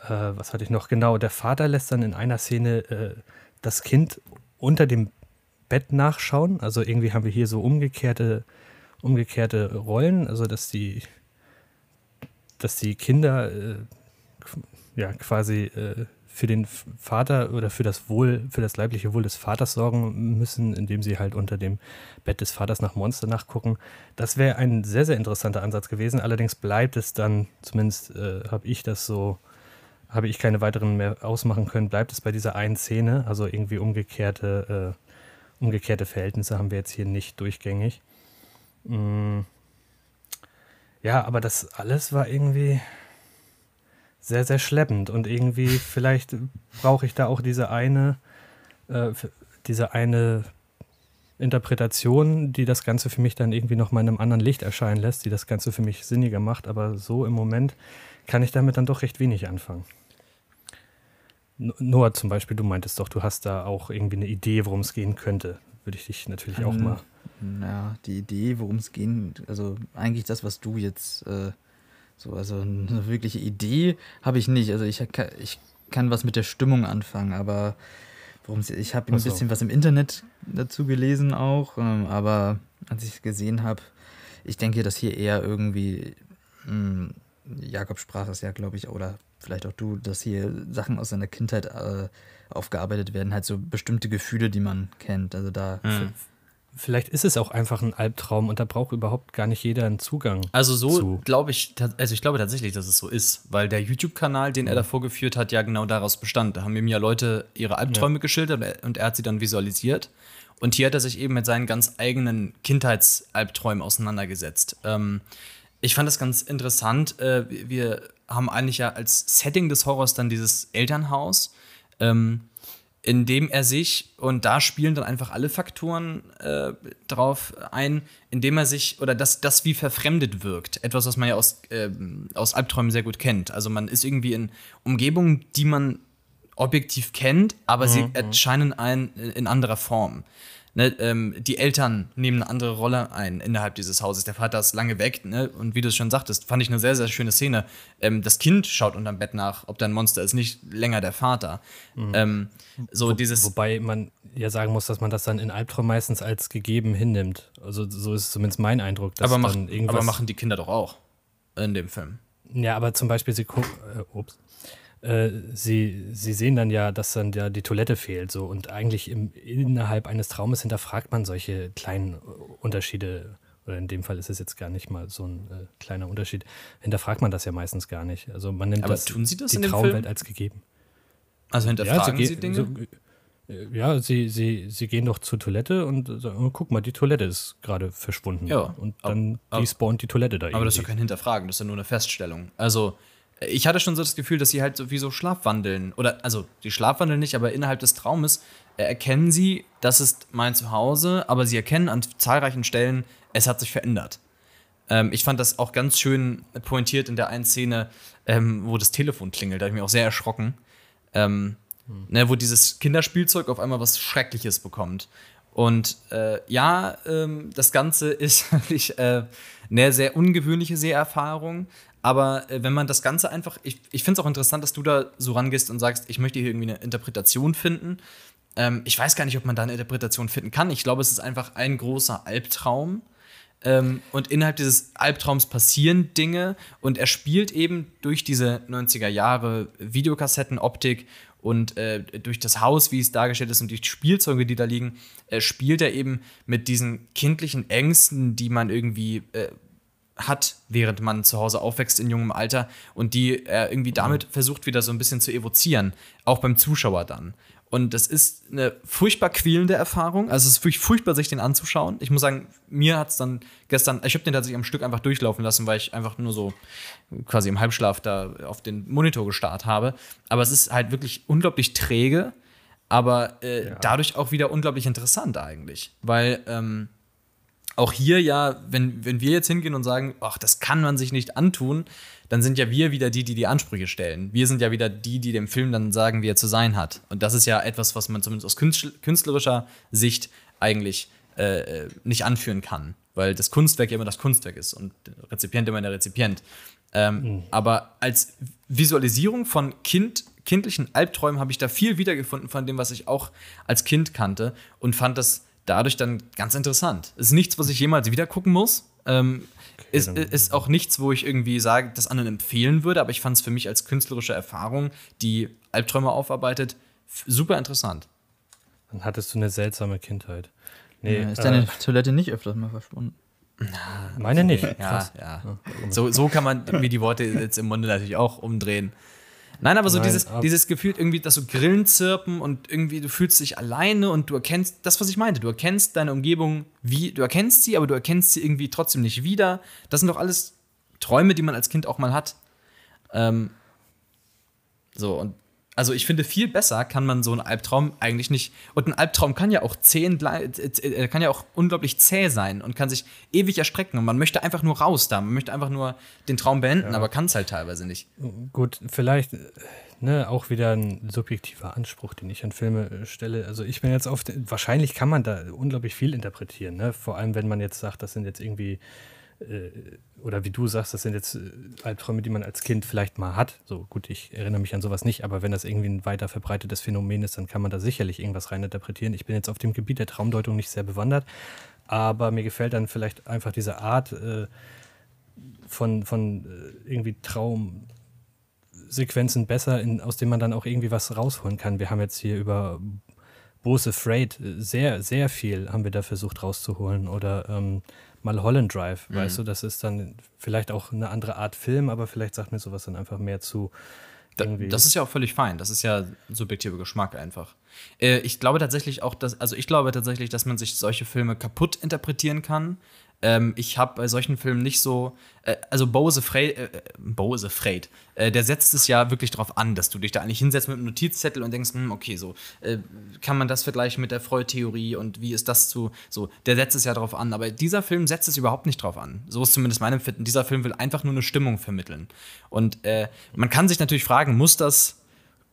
was hatte ich noch? Genau, der Vater lässt dann in einer Szene äh, das Kind unter dem Bett nachschauen. Also irgendwie haben wir hier so umgekehrte, umgekehrte Rollen, also dass die dass die Kinder äh, ja quasi äh, für den Vater oder für das Wohl, für das leibliche Wohl des Vaters sorgen müssen, indem sie halt unter dem Bett des Vaters nach Monster nachgucken. Das wäre ein sehr, sehr interessanter Ansatz gewesen. Allerdings bleibt es dann, zumindest äh, habe ich das so, habe ich keine weiteren mehr ausmachen können, bleibt es bei dieser einen Szene, also irgendwie umgekehrte, äh, umgekehrte Verhältnisse haben wir jetzt hier nicht durchgängig. Mm. Ja, aber das alles war irgendwie sehr, sehr schleppend und irgendwie vielleicht brauche ich da auch diese eine, äh, diese eine Interpretation, die das Ganze für mich dann irgendwie noch mal in einem anderen Licht erscheinen lässt, die das Ganze für mich sinniger macht, aber so im Moment kann ich damit dann doch recht wenig anfangen. Noah zum Beispiel, du meintest doch, du hast da auch irgendwie eine Idee, worum es gehen könnte. Würde ich dich natürlich auch mal. Ja, die Idee, worum es gehen, also eigentlich das, was du jetzt äh, so, also eine wirkliche Idee habe ich nicht. Also ich, ich kann was mit der Stimmung anfangen, aber worum ich habe ein so. bisschen was im Internet dazu gelesen auch, ähm, aber als ich es gesehen habe, ich denke, dass hier eher irgendwie mh, hm, Jakob sprach es ja, glaube ich, oder vielleicht auch du, dass hier Sachen aus seiner Kindheit äh, aufgearbeitet werden, halt so bestimmte Gefühle, die man kennt. Also da. Mhm. Vielleicht ist es auch einfach ein Albtraum und da braucht überhaupt gar nicht jeder einen Zugang. Also so glaube ich, also ich glaube tatsächlich, dass es so ist, weil der YouTube-Kanal, den er davor geführt hat, ja genau daraus bestand. Da haben ihm ja Leute ihre Albträume ja. geschildert und er hat sie dann visualisiert. Und hier hat er sich eben mit seinen ganz eigenen Kindheitsalbträumen auseinandergesetzt. Ähm, ich fand das ganz interessant. Äh, wir haben eigentlich ja als Setting des Horrors dann dieses Elternhaus. Ähm, in dem er sich, und da spielen dann einfach alle Faktoren äh, drauf ein, indem er sich, oder das, das wie verfremdet wirkt. Etwas, was man ja aus, äh, aus Albträumen sehr gut kennt. Also man ist irgendwie in Umgebungen, die man objektiv kennt, aber mhm. sie erscheinen ein in anderer Form. Ne, ähm, die Eltern nehmen eine andere Rolle ein innerhalb dieses Hauses. Der Vater ist lange weg, ne? Und wie du es schon sagtest, fand ich eine sehr, sehr schöne Szene. Ähm, das Kind schaut unterm Bett nach, ob da ein Monster ist, nicht länger der Vater. Mhm. Ähm, so Wo, dieses wobei man ja sagen muss, dass man das dann in Albtraum meistens als gegeben hinnimmt. Also so ist zumindest mein Eindruck. aber, mach, aber machen die Kinder doch auch in dem Film. Ja, aber zum Beispiel sie gucken, äh, ups, äh, sie, sie sehen dann ja, dass dann ja die Toilette fehlt. So. Und eigentlich im, innerhalb eines Traumes hinterfragt man solche kleinen Unterschiede. Oder in dem Fall ist es jetzt gar nicht mal so ein äh, kleiner Unterschied. Hinterfragt man das ja meistens gar nicht. Also man nimmt Aber das, tun sie das die Traumwelt als gegeben. Also hinterfragen ja, sie, sie Dinge? So, äh, ja, sie, sie, sie gehen doch zur Toilette und sagen, oh, guck mal, die Toilette ist gerade verschwunden. Ja, und dann aber, respawnt die Toilette da Aber irgendwie. das ist ja kein Hinterfragen, das ist ja nur eine Feststellung. Also ich hatte schon so das Gefühl, dass sie halt so wie so schlafwandeln. Oder, also, die schlafwandeln nicht, aber innerhalb des Traumes äh, erkennen sie, das ist mein Zuhause, aber sie erkennen an zahlreichen Stellen, es hat sich verändert. Ähm, ich fand das auch ganz schön pointiert in der einen Szene, ähm, wo das Telefon klingelt. Da habe ich mich auch sehr erschrocken. Ähm, hm. ne, wo dieses Kinderspielzeug auf einmal was Schreckliches bekommt. Und äh, ja, ähm, das Ganze ist wirklich äh, eine sehr ungewöhnliche Seherfahrung, aber äh, wenn man das Ganze einfach, ich, ich finde es auch interessant, dass du da so rangehst und sagst, ich möchte hier irgendwie eine Interpretation finden. Ähm, ich weiß gar nicht, ob man da eine Interpretation finden kann. Ich glaube, es ist einfach ein großer Albtraum. Ähm, und innerhalb dieses Albtraums passieren Dinge und er spielt eben durch diese 90er Jahre Videokassettenoptik und äh, durch das Haus, wie es dargestellt ist und die Spielzeuge, die da liegen, äh, spielt er eben mit diesen kindlichen Ängsten, die man irgendwie äh, hat, während man zu Hause aufwächst in jungem Alter und die er irgendwie damit versucht wieder so ein bisschen zu evozieren, auch beim Zuschauer dann. Und das ist eine furchtbar quälende Erfahrung. Also es ist wirklich furchtbar, sich den anzuschauen. Ich muss sagen, mir hat es dann gestern, ich habe den tatsächlich am Stück einfach durchlaufen lassen, weil ich einfach nur so quasi im Halbschlaf da auf den Monitor gestarrt habe. Aber es ist halt wirklich unglaublich träge, aber äh, ja. dadurch auch wieder unglaublich interessant eigentlich. Weil ähm, auch hier ja, wenn, wenn wir jetzt hingehen und sagen, ach, das kann man sich nicht antun, dann sind ja wir wieder die, die die Ansprüche stellen. Wir sind ja wieder die, die dem Film dann sagen, wie er zu sein hat. Und das ist ja etwas, was man zumindest aus künstlerischer Sicht eigentlich äh, nicht anführen kann, weil das Kunstwerk ja immer das Kunstwerk ist und der Rezipient immer der Rezipient. Ähm, mhm. Aber als Visualisierung von Kind, kindlichen Albträumen habe ich da viel wiedergefunden von dem, was ich auch als Kind kannte und fand das dadurch dann ganz interessant. Ist nichts, was ich jemals wieder gucken muss. Ähm, okay, ist, ist auch nichts, wo ich irgendwie sage, das anderen empfehlen würde, aber ich fand es für mich als künstlerische Erfahrung, die Albträume aufarbeitet, super interessant. Dann hattest du eine seltsame Kindheit. Nee, ja, ist deine äh, Toilette nicht öfters mal verschwunden? Meine nicht. Ja, ja. So, so kann man mir die Worte jetzt im Munde natürlich auch umdrehen. Nein, aber so Nein, dieses, dieses Gefühl, irgendwie, dass so Grillen zirpen und irgendwie du fühlst dich alleine und du erkennst, das, was ich meinte, du erkennst deine Umgebung, wie, du erkennst sie, aber du erkennst sie irgendwie trotzdem nicht wieder. Das sind doch alles Träume, die man als Kind auch mal hat. Ähm, so, und Also ich finde, viel besser kann man so einen Albtraum eigentlich nicht. Und ein Albtraum kann ja auch zehn, äh, kann ja auch unglaublich zäh sein und kann sich ewig erstrecken. Und man möchte einfach nur raus da. Man möchte einfach nur den Traum beenden, ja. aber kann es halt teilweise nicht. Gut, vielleicht ne, auch wieder ein subjektiver Anspruch, den ich an Filme äh, stelle. Also ich bin jetzt auf, wahrscheinlich kann man da unglaublich viel interpretieren. Ne? Vor allem, wenn man jetzt sagt, das sind jetzt irgendwie äh, oder wie du sagst, das sind jetzt äh, Albträume, die man als Kind vielleicht mal hat. So gut, ich erinnere mich an sowas nicht, aber wenn das irgendwie ein weiter verbreitetes Phänomen ist, dann kann man da sicherlich irgendwas reininterpretieren. Ich bin jetzt auf dem Gebiet der Traumdeutung nicht sehr bewandert, aber mir gefällt dann vielleicht einfach diese Art äh, von, von äh, irgendwie Traumsequenzen besser, in, aus denen man dann auch irgendwie was rausholen kann. Wir haben jetzt hier über Bose Afraid sehr, sehr viel haben wir da versucht rauszuholen oder ähm, mal Holland Drive, mhm. weißt du, das ist dann vielleicht auch eine andere Art Film, aber vielleicht sagt mir sowas dann einfach mehr zu. Irgendwie. Das ist ja auch völlig fein. Das ist ja subjektiver Geschmack einfach. Äh, ich glaube tatsächlich auch, dass, also ich glaube tatsächlich, dass man sich solche Filme kaputt interpretieren kann, ähm, ich habe bei solchen Filmen nicht so, äh, also Bose Frey, äh, Bose Freyt, äh, der setzt es ja wirklich darauf an, dass du dich da eigentlich hinsetzt mit einem Notizzettel und denkst, hm, okay, so äh, kann man das vergleichen mit der Freud-Theorie und wie ist das zu, so, der setzt es ja darauf an, aber dieser Film setzt es überhaupt nicht drauf an. So ist zumindest mein Empfinden. Dieser Film will einfach nur eine Stimmung vermitteln. Und äh, man kann sich natürlich fragen, muss das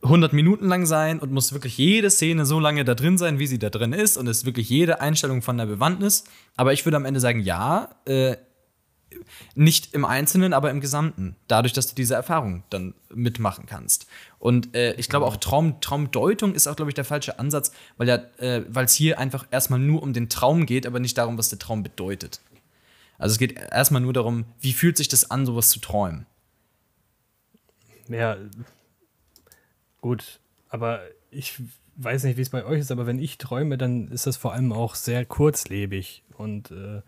100 Minuten lang sein und muss wirklich jede Szene so lange da drin sein, wie sie da drin ist und ist wirklich jede Einstellung von der Bewandtnis. Aber ich würde am Ende sagen, ja, äh, nicht im Einzelnen, aber im Gesamten. Dadurch, dass du diese Erfahrung dann mitmachen kannst. Und äh, ich glaube auch Traum, Traumdeutung ist auch, glaube ich, der falsche Ansatz, weil ja, äh, es hier einfach erstmal nur um den Traum geht, aber nicht darum, was der Traum bedeutet. Also es geht erstmal nur darum, wie fühlt sich das an, sowas zu träumen. Ja, Gut, aber ich weiß nicht, wie es bei euch ist, aber wenn ich träume, dann ist das vor allem auch sehr kurzlebig und äh,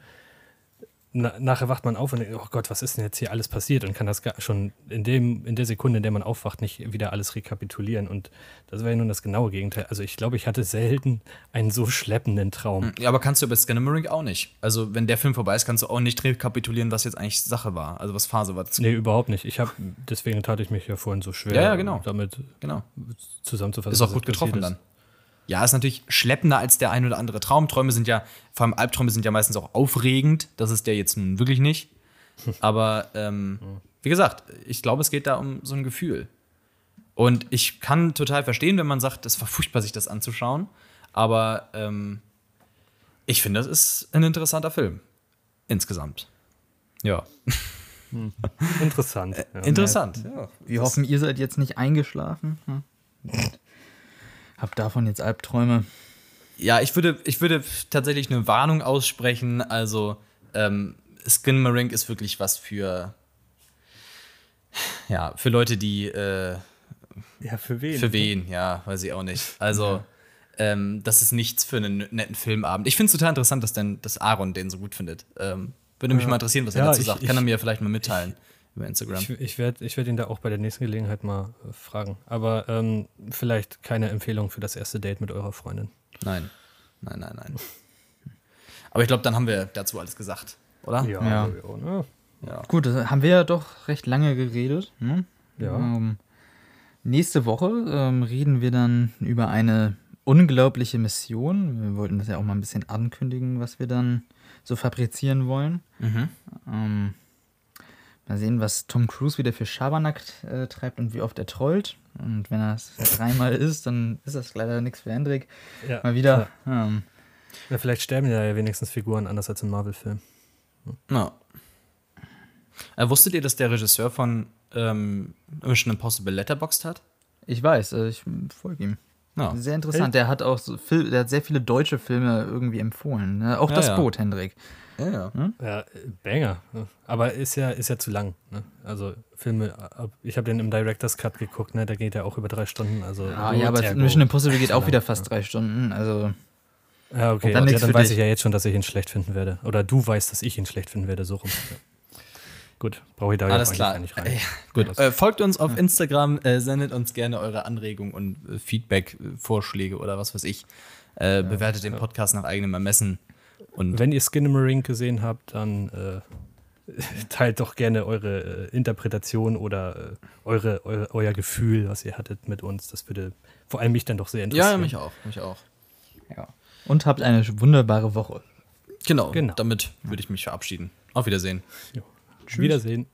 na, nachher wacht man auf und denkt, oh Gott, was ist denn jetzt hier alles passiert und kann das schon in, dem, in der Sekunde, in der man aufwacht, nicht wieder alles rekapitulieren. Und das war ja nun das genaue Gegenteil. Also ich glaube, ich hatte selten einen so schleppenden Traum. Hm, ja, aber kannst du bei Scannermarink auch nicht. Also wenn der Film vorbei ist, kannst du auch nicht rekapitulieren, was jetzt eigentlich Sache war, also was Phase war. Nee, überhaupt nicht. Ich habe, deswegen tat ich mich ja vorhin so schwer, ja, ja, genau. damit genau. zusammenzufassen. Ist auch gut getroffen dann. Ja, ist natürlich schleppender als der ein oder andere Traum. Träume sind ja, vor allem Albträume sind ja meistens auch aufregend. Das ist der jetzt nun wirklich nicht. Aber ähm, wie gesagt, ich glaube, es geht da um so ein Gefühl. Und ich kann total verstehen, wenn man sagt, es war furchtbar, sich das anzuschauen. Aber ähm, ich finde, das ist ein interessanter Film. Insgesamt. Ja. Hm. Interessant. Äh, interessant. Ja. Wir hoffen, ihr seid jetzt nicht eingeschlafen. Hm? Hab davon jetzt Albträume. Ja, ich würde, ich würde tatsächlich eine Warnung aussprechen. Also, ähm, Skinmarink ist wirklich was für, ja, für Leute, die, äh, ja, für wen? Für wen, ja, weiß ich auch nicht. Also, ja. ähm, das ist nichts für einen netten Filmabend. Ich finde es total interessant, dass, denn, dass Aaron den so gut findet. Ähm, würde mich mal interessieren, was er ja, dazu sagt. Ich, Kann er mir vielleicht mal mitteilen über Instagram. Ich, ich werde ich werd ihn da auch bei der nächsten Gelegenheit mal äh, fragen. Aber ähm, vielleicht keine Empfehlung für das erste Date mit eurer Freundin. Nein. Nein, nein, nein. Aber ich glaube, dann haben wir dazu alles gesagt, oder? Ja. ja. ja, ne? ja. Gut, haben wir ja doch recht lange geredet. Ne? Ja. Ähm, nächste Woche ähm, reden wir dann über eine unglaubliche Mission. Wir wollten das ja auch mal ein bisschen ankündigen, was wir dann so fabrizieren wollen. Mhm. Ähm, Mal sehen, was Tom Cruise wieder für Schabernack äh, treibt und wie oft er trollt. Und wenn er es dreimal ist, dann ist das leider nichts für Hendrik. Ja, Mal wieder. Ähm, ja, vielleicht sterben ja wenigstens Figuren anders als im Marvel-Film. Ja. Äh, wusstet ihr, dass der Regisseur von ähm, Mission Impossible Letterboxd hat? Ich weiß, äh, ich folge ihm. Ja. Sehr interessant. Hey. Der hat auch so der hat sehr viele deutsche Filme irgendwie empfohlen. Ne? Auch ja, das Boot, Hendrik. Ja, ja. Hm? ja Banger. Aber ist ja, ist ja zu lang. Ne? Also Filme, ich habe den im Director's Cut geguckt, ne? der geht ja auch über drei Stunden. Also ah, ja, aber Mission Impossible geht auch wieder fast drei Stunden. Also ja, okay. Dann, ja, dann weiß dich. ich ja jetzt schon, dass ich ihn schlecht finden werde. Oder du weißt, dass ich ihn schlecht finden werde, so rum. Gut, brauche ich da Alles klar. nicht rein. Ja, gut. Äh, folgt uns auf Instagram, äh, sendet uns gerne eure Anregungen und äh, Feedback, äh, Vorschläge oder was weiß ich. Äh, ja, bewertet den Podcast nach eigenem Ermessen. Und wenn ihr Skinamarink gesehen habt, dann äh, teilt doch gerne eure äh, Interpretation oder äh, eure, eure, euer Gefühl, was ihr hattet mit uns. Das würde vor allem mich dann doch sehr interessieren. Ja, mich auch, mich auch. Ja. Und habt eine wunderbare Woche. Genau, Genau. damit würde ich mich verabschieden. Auf Wiedersehen. Jo. Wiedersehen.